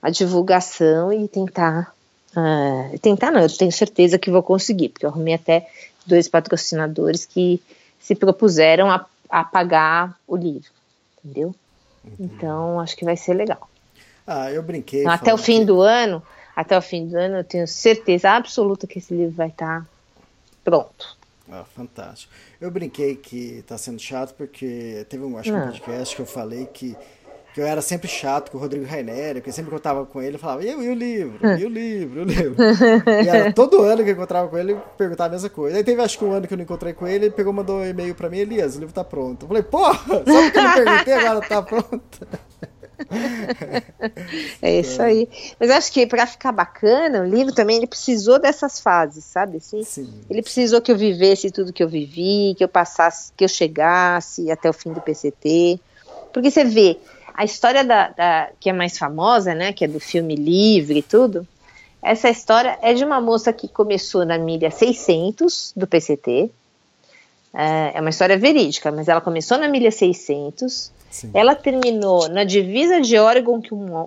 a divulgação e tentar. Uh, tentar não, eu tenho certeza que vou conseguir, porque eu arrumei até dois patrocinadores que se propuseram a, a pagar o livro, entendeu? Então, acho que vai ser legal. Ah, eu brinquei. Então, até o fim que... do ano, até o fim do ano, eu tenho certeza absoluta que esse livro vai estar pronto. Ah, fantástico. Eu brinquei que está sendo chato porque teve um, acho que um podcast que eu falei que, que eu era sempre chato com o Rodrigo Raineri, porque sempre que eu estava com ele, eu falava, e, e o livro? E o livro? E o livro? e era todo ano que eu encontrava com ele, perguntava a mesma coisa. Aí teve acho que um ano que eu não encontrei com ele, ele pegou mandou um e-mail para mim, Elias, o livro está pronto. Eu falei, porra, só porque eu não perguntei agora está pronto. é isso aí. Mas acho que para ficar bacana, o livro também ele precisou dessas fases, sabe? Assim, Sim. Ele precisou que eu vivesse tudo que eu vivi, que eu passasse, que eu chegasse até o fim do PCT. Porque você vê, a história da, da, que é mais famosa, né, que é do filme Livre e tudo, essa história é de uma moça que começou na milha 600 do PCT. É, é uma história verídica, mas ela começou na milha 600, Sim. Ela terminou na divisa de Oregon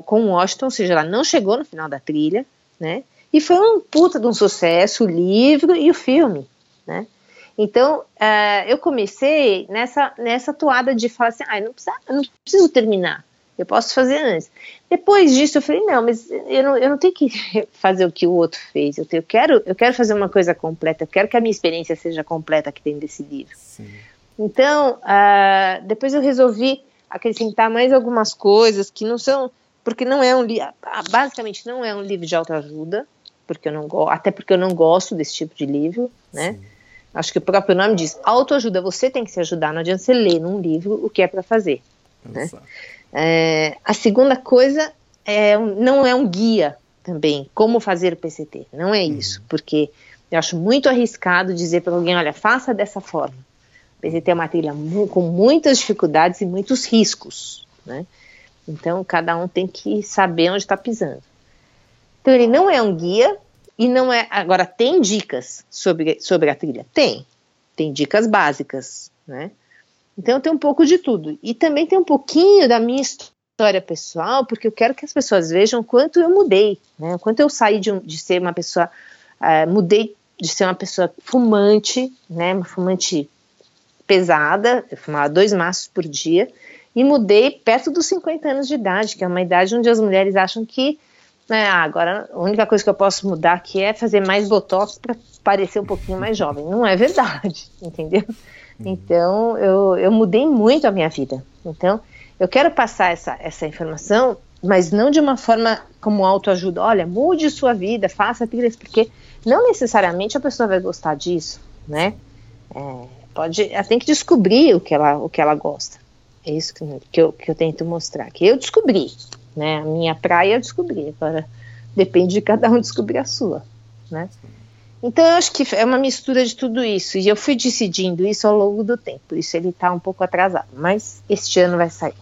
com Washington, ou seja, ela não chegou no final da trilha, né? E foi um puta de um sucesso o livro e o filme, né? Então, uh, eu comecei nessa, nessa toada de falar assim, ah, não, precisa, não preciso terminar, eu posso fazer antes. Depois disso, eu falei, não, mas eu não, eu não tenho que fazer o que o outro fez, eu, tenho, eu, quero, eu quero fazer uma coisa completa, eu quero que a minha experiência seja completa aqui dentro desse livro. Sim. Então, uh, depois eu resolvi acrescentar mais algumas coisas que não são, porque não é um livro, basicamente não é um livro de autoajuda, porque eu não até porque eu não gosto desse tipo de livro, né? Sim. Acho que o próprio nome diz autoajuda, você tem que se ajudar, não adianta você ler num livro o que é para fazer. Né? É, a segunda coisa é, não é um guia também como fazer o PCT, não é isso, porque eu acho muito arriscado dizer para alguém, olha, faça dessa forma. O PCT é uma trilha com muitas dificuldades e muitos riscos, né? Então, cada um tem que saber onde está pisando. Então, ele não é um guia e não é. Agora, tem dicas sobre, sobre a trilha? Tem. Tem dicas básicas, né? Então, tem um pouco de tudo. E também tem um pouquinho da minha história pessoal, porque eu quero que as pessoas vejam quanto eu mudei, né? Quanto eu saí de, de ser uma pessoa. Uh, mudei de ser uma pessoa fumante, né? Uma fumante pesada, eu fumava dois maços por dia, e mudei perto dos 50 anos de idade, que é uma idade onde as mulheres acham que né, agora a única coisa que eu posso mudar aqui é fazer mais botox para parecer um pouquinho mais jovem. Não é verdade, entendeu? Então eu, eu mudei muito a minha vida. Então eu quero passar essa, essa informação, mas não de uma forma como autoajuda. Olha, mude sua vida, faça trilhas, porque não necessariamente a pessoa vai gostar disso, né? É, pode, ela tem que descobrir o que ela, o que ela gosta. É isso que, que, eu, que eu tento mostrar. Que eu descobri, né? A minha praia eu descobri. Agora depende de cada um descobrir a sua, né? Então eu acho que é uma mistura de tudo isso. E eu fui decidindo isso ao longo do tempo. Por isso ele está um pouco atrasado. Mas este ano vai sair.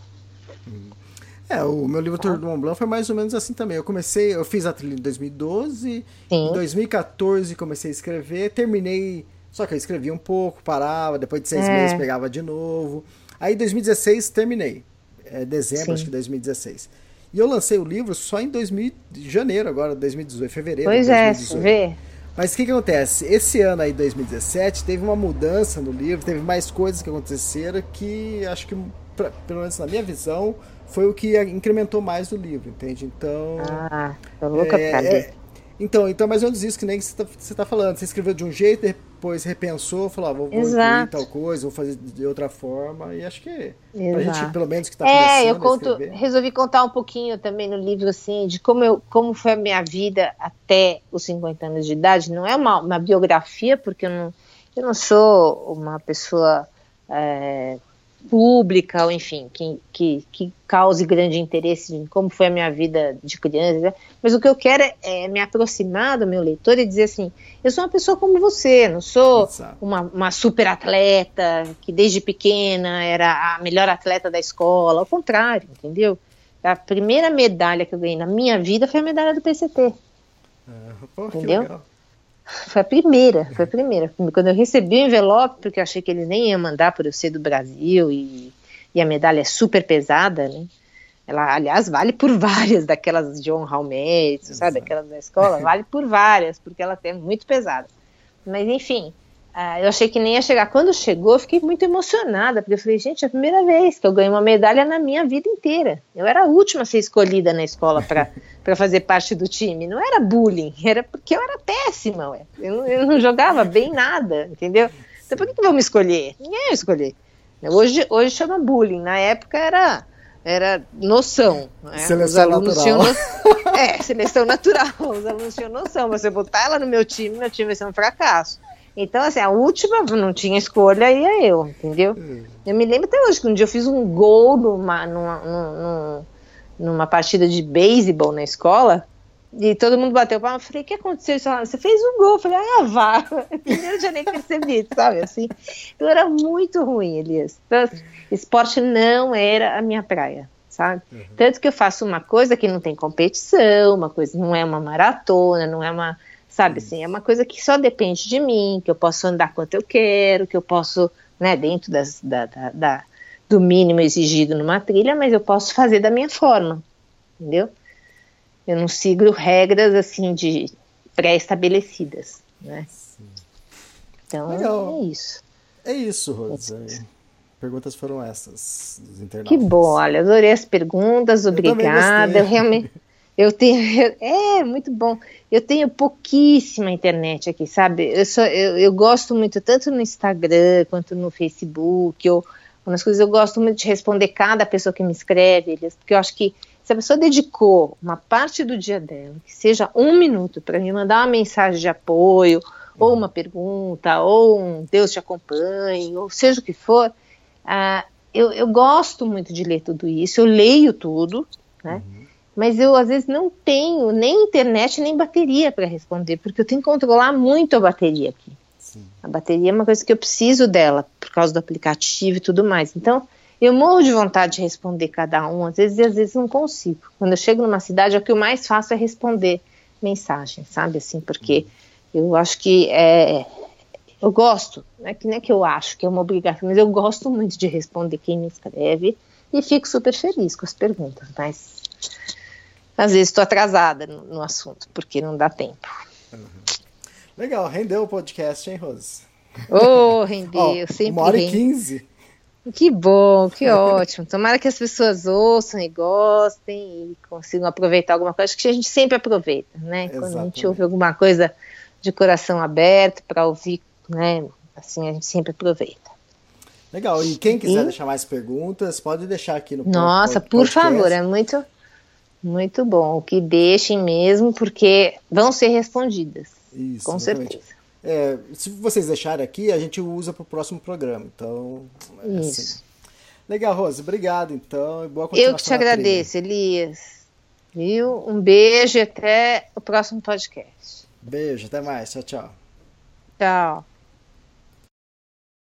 É, o meu livro Tour do Mont Blanc foi mais ou menos assim também. Eu comecei, eu fiz a trilha em 2012, Sim. em 2014 comecei a escrever, terminei, só que eu escrevia um pouco, parava, depois de seis é. meses pegava de novo. Aí em 2016 terminei. É, dezembro, Sim. acho que 2016. E eu lancei o livro só em 2000, janeiro agora, 2018, fevereiro pois de 2018. é, vê. Mas o que, que acontece? Esse ano aí, 2017, teve uma mudança no livro, teve mais coisas que aconteceram que acho que, pra, pelo menos na minha visão, foi o que incrementou mais o livro, entende? Então. Ah, tô louca é, pra. É, então, então, mais ou menos isso que nem você está tá falando. Você escreveu de um jeito, depois repensou, falou, ah, vou, vou incluir tal coisa, vou fazer de outra forma. E acho que Exato. pra gente, pelo menos, que está É, eu conto, resolvi contar um pouquinho também no livro, assim, de como, eu, como foi a minha vida até os 50 anos de idade. Não é uma, uma biografia, porque eu não, eu não sou uma pessoa. É, pública, ou enfim, que, que, que cause grande interesse em como foi a minha vida de criança, né? mas o que eu quero é, é, me aproximar do meu leitor e dizer assim, eu sou uma pessoa como você, não sou uma, uma super atleta que desde pequena era a melhor atleta da escola, ao contrário, entendeu? A primeira medalha que eu ganhei na minha vida foi a medalha do PCT. Ah, pô, entendeu? Foi a primeira, foi a primeira. Quando eu recebi o envelope, porque eu achei que eles nem iam mandar por eu ser do Brasil e, e a medalha é super pesada, né? Ela, aliás, vale por várias daquelas o mérito, sabe? Aquelas da escola, vale por várias, porque ela é muito pesada. Mas, enfim, uh, eu achei que nem ia chegar. Quando chegou, eu fiquei muito emocionada, porque eu falei, gente, é a primeira vez que eu ganho uma medalha na minha vida inteira. Eu era a última a ser escolhida na escola para fazer parte do time. Não era bullying, era porque eu era péssima, ué. Eu, não, eu não jogava bem nada, entendeu? Então por que, que vão me escolher? Ninguém ia escolher. Hoje, hoje chama bullying, na época era era noção. Né? Seleção natural. No... É, seleção natural. Os alunos tinham noção. Você botar ela no meu time, meu time vai ser um fracasso. Então, assim, a última não tinha escolha, ia eu, entendeu? Hum. Eu me lembro até hoje que um dia eu fiz um gol numa, numa, numa, numa partida de beisebol na escola, e todo mundo bateu palma. Eu falei, o que aconteceu? Você fez um gol. Eu falei, ah, vá. Eu já nem percebi, sabe? Assim, eu era muito ruim, Elias. Então, esporte não era a minha praia, sabe? Uhum. Tanto que eu faço uma coisa que não tem competição, uma coisa, não é uma maratona, não é uma, sabe assim, é uma coisa que só depende de mim, que eu posso andar quanto eu quero, que eu posso, né, dentro das, da, da, da do mínimo exigido numa trilha, mas eu posso fazer da minha forma, entendeu? Eu não sigo regras assim de pré-estabelecidas, né? Sim. Então Legal. é isso. É isso, Rosa. Perguntas foram essas dos internautas. Que bom, olha, adorei as perguntas, obrigada. Eu, eu realmente eu tenho é muito bom. Eu tenho pouquíssima internet aqui, sabe? Eu, só, eu, eu gosto muito tanto no Instagram quanto no Facebook. Eu, das coisas eu gosto muito de responder cada pessoa que me escreve, porque eu acho que se a pessoa dedicou uma parte do dia dela, que seja um minuto, para me mandar uma mensagem de apoio, ou uhum. uma pergunta, ou um Deus te acompanhe, ou seja o que for, uh, eu, eu, gosto muito de ler tudo isso, eu leio tudo, né? Uhum. Mas eu às vezes não tenho nem internet nem bateria para responder, porque eu tenho que controlar muito a bateria aqui. Sim. A bateria é uma coisa que eu preciso dela por causa do aplicativo e tudo mais. Então, eu morro de vontade de responder cada um, às vezes e às vezes não consigo. Quando eu chego numa cidade, o que eu mais faço é responder mensagem, sabe assim, porque eu acho que é, eu gosto, não é que nem é que eu acho que é uma obrigação, mas eu gosto muito de responder quem me escreve e fico super feliz com as perguntas, mas às vezes estou atrasada no, no, assunto, porque não dá tempo. Uhum. Legal, rendeu o podcast, hein, Rose? Oh, rendeu, oh, sempre Uma hora e quinze. Que bom, que ótimo. Tomara que as pessoas ouçam e gostem e consigam aproveitar alguma coisa. Acho que a gente sempre aproveita, né? Exatamente. Quando a gente ouve alguma coisa de coração aberto para ouvir, né? Assim, a gente sempre aproveita. Legal. E quem quiser e... deixar mais perguntas, pode deixar aqui no Nossa, podcast. por favor, é muito, muito bom. O que deixem mesmo, porque vão ser respondidas. Isso, com exatamente. certeza. É, se vocês deixarem aqui, a gente usa para o próximo programa. Então, é Isso. Assim. Legal, Rose. Obrigado, então. boa Eu que te agradeço, Elias. Viu? Um beijo e até o próximo podcast. Beijo, até mais. Tchau, tchau. Tchau.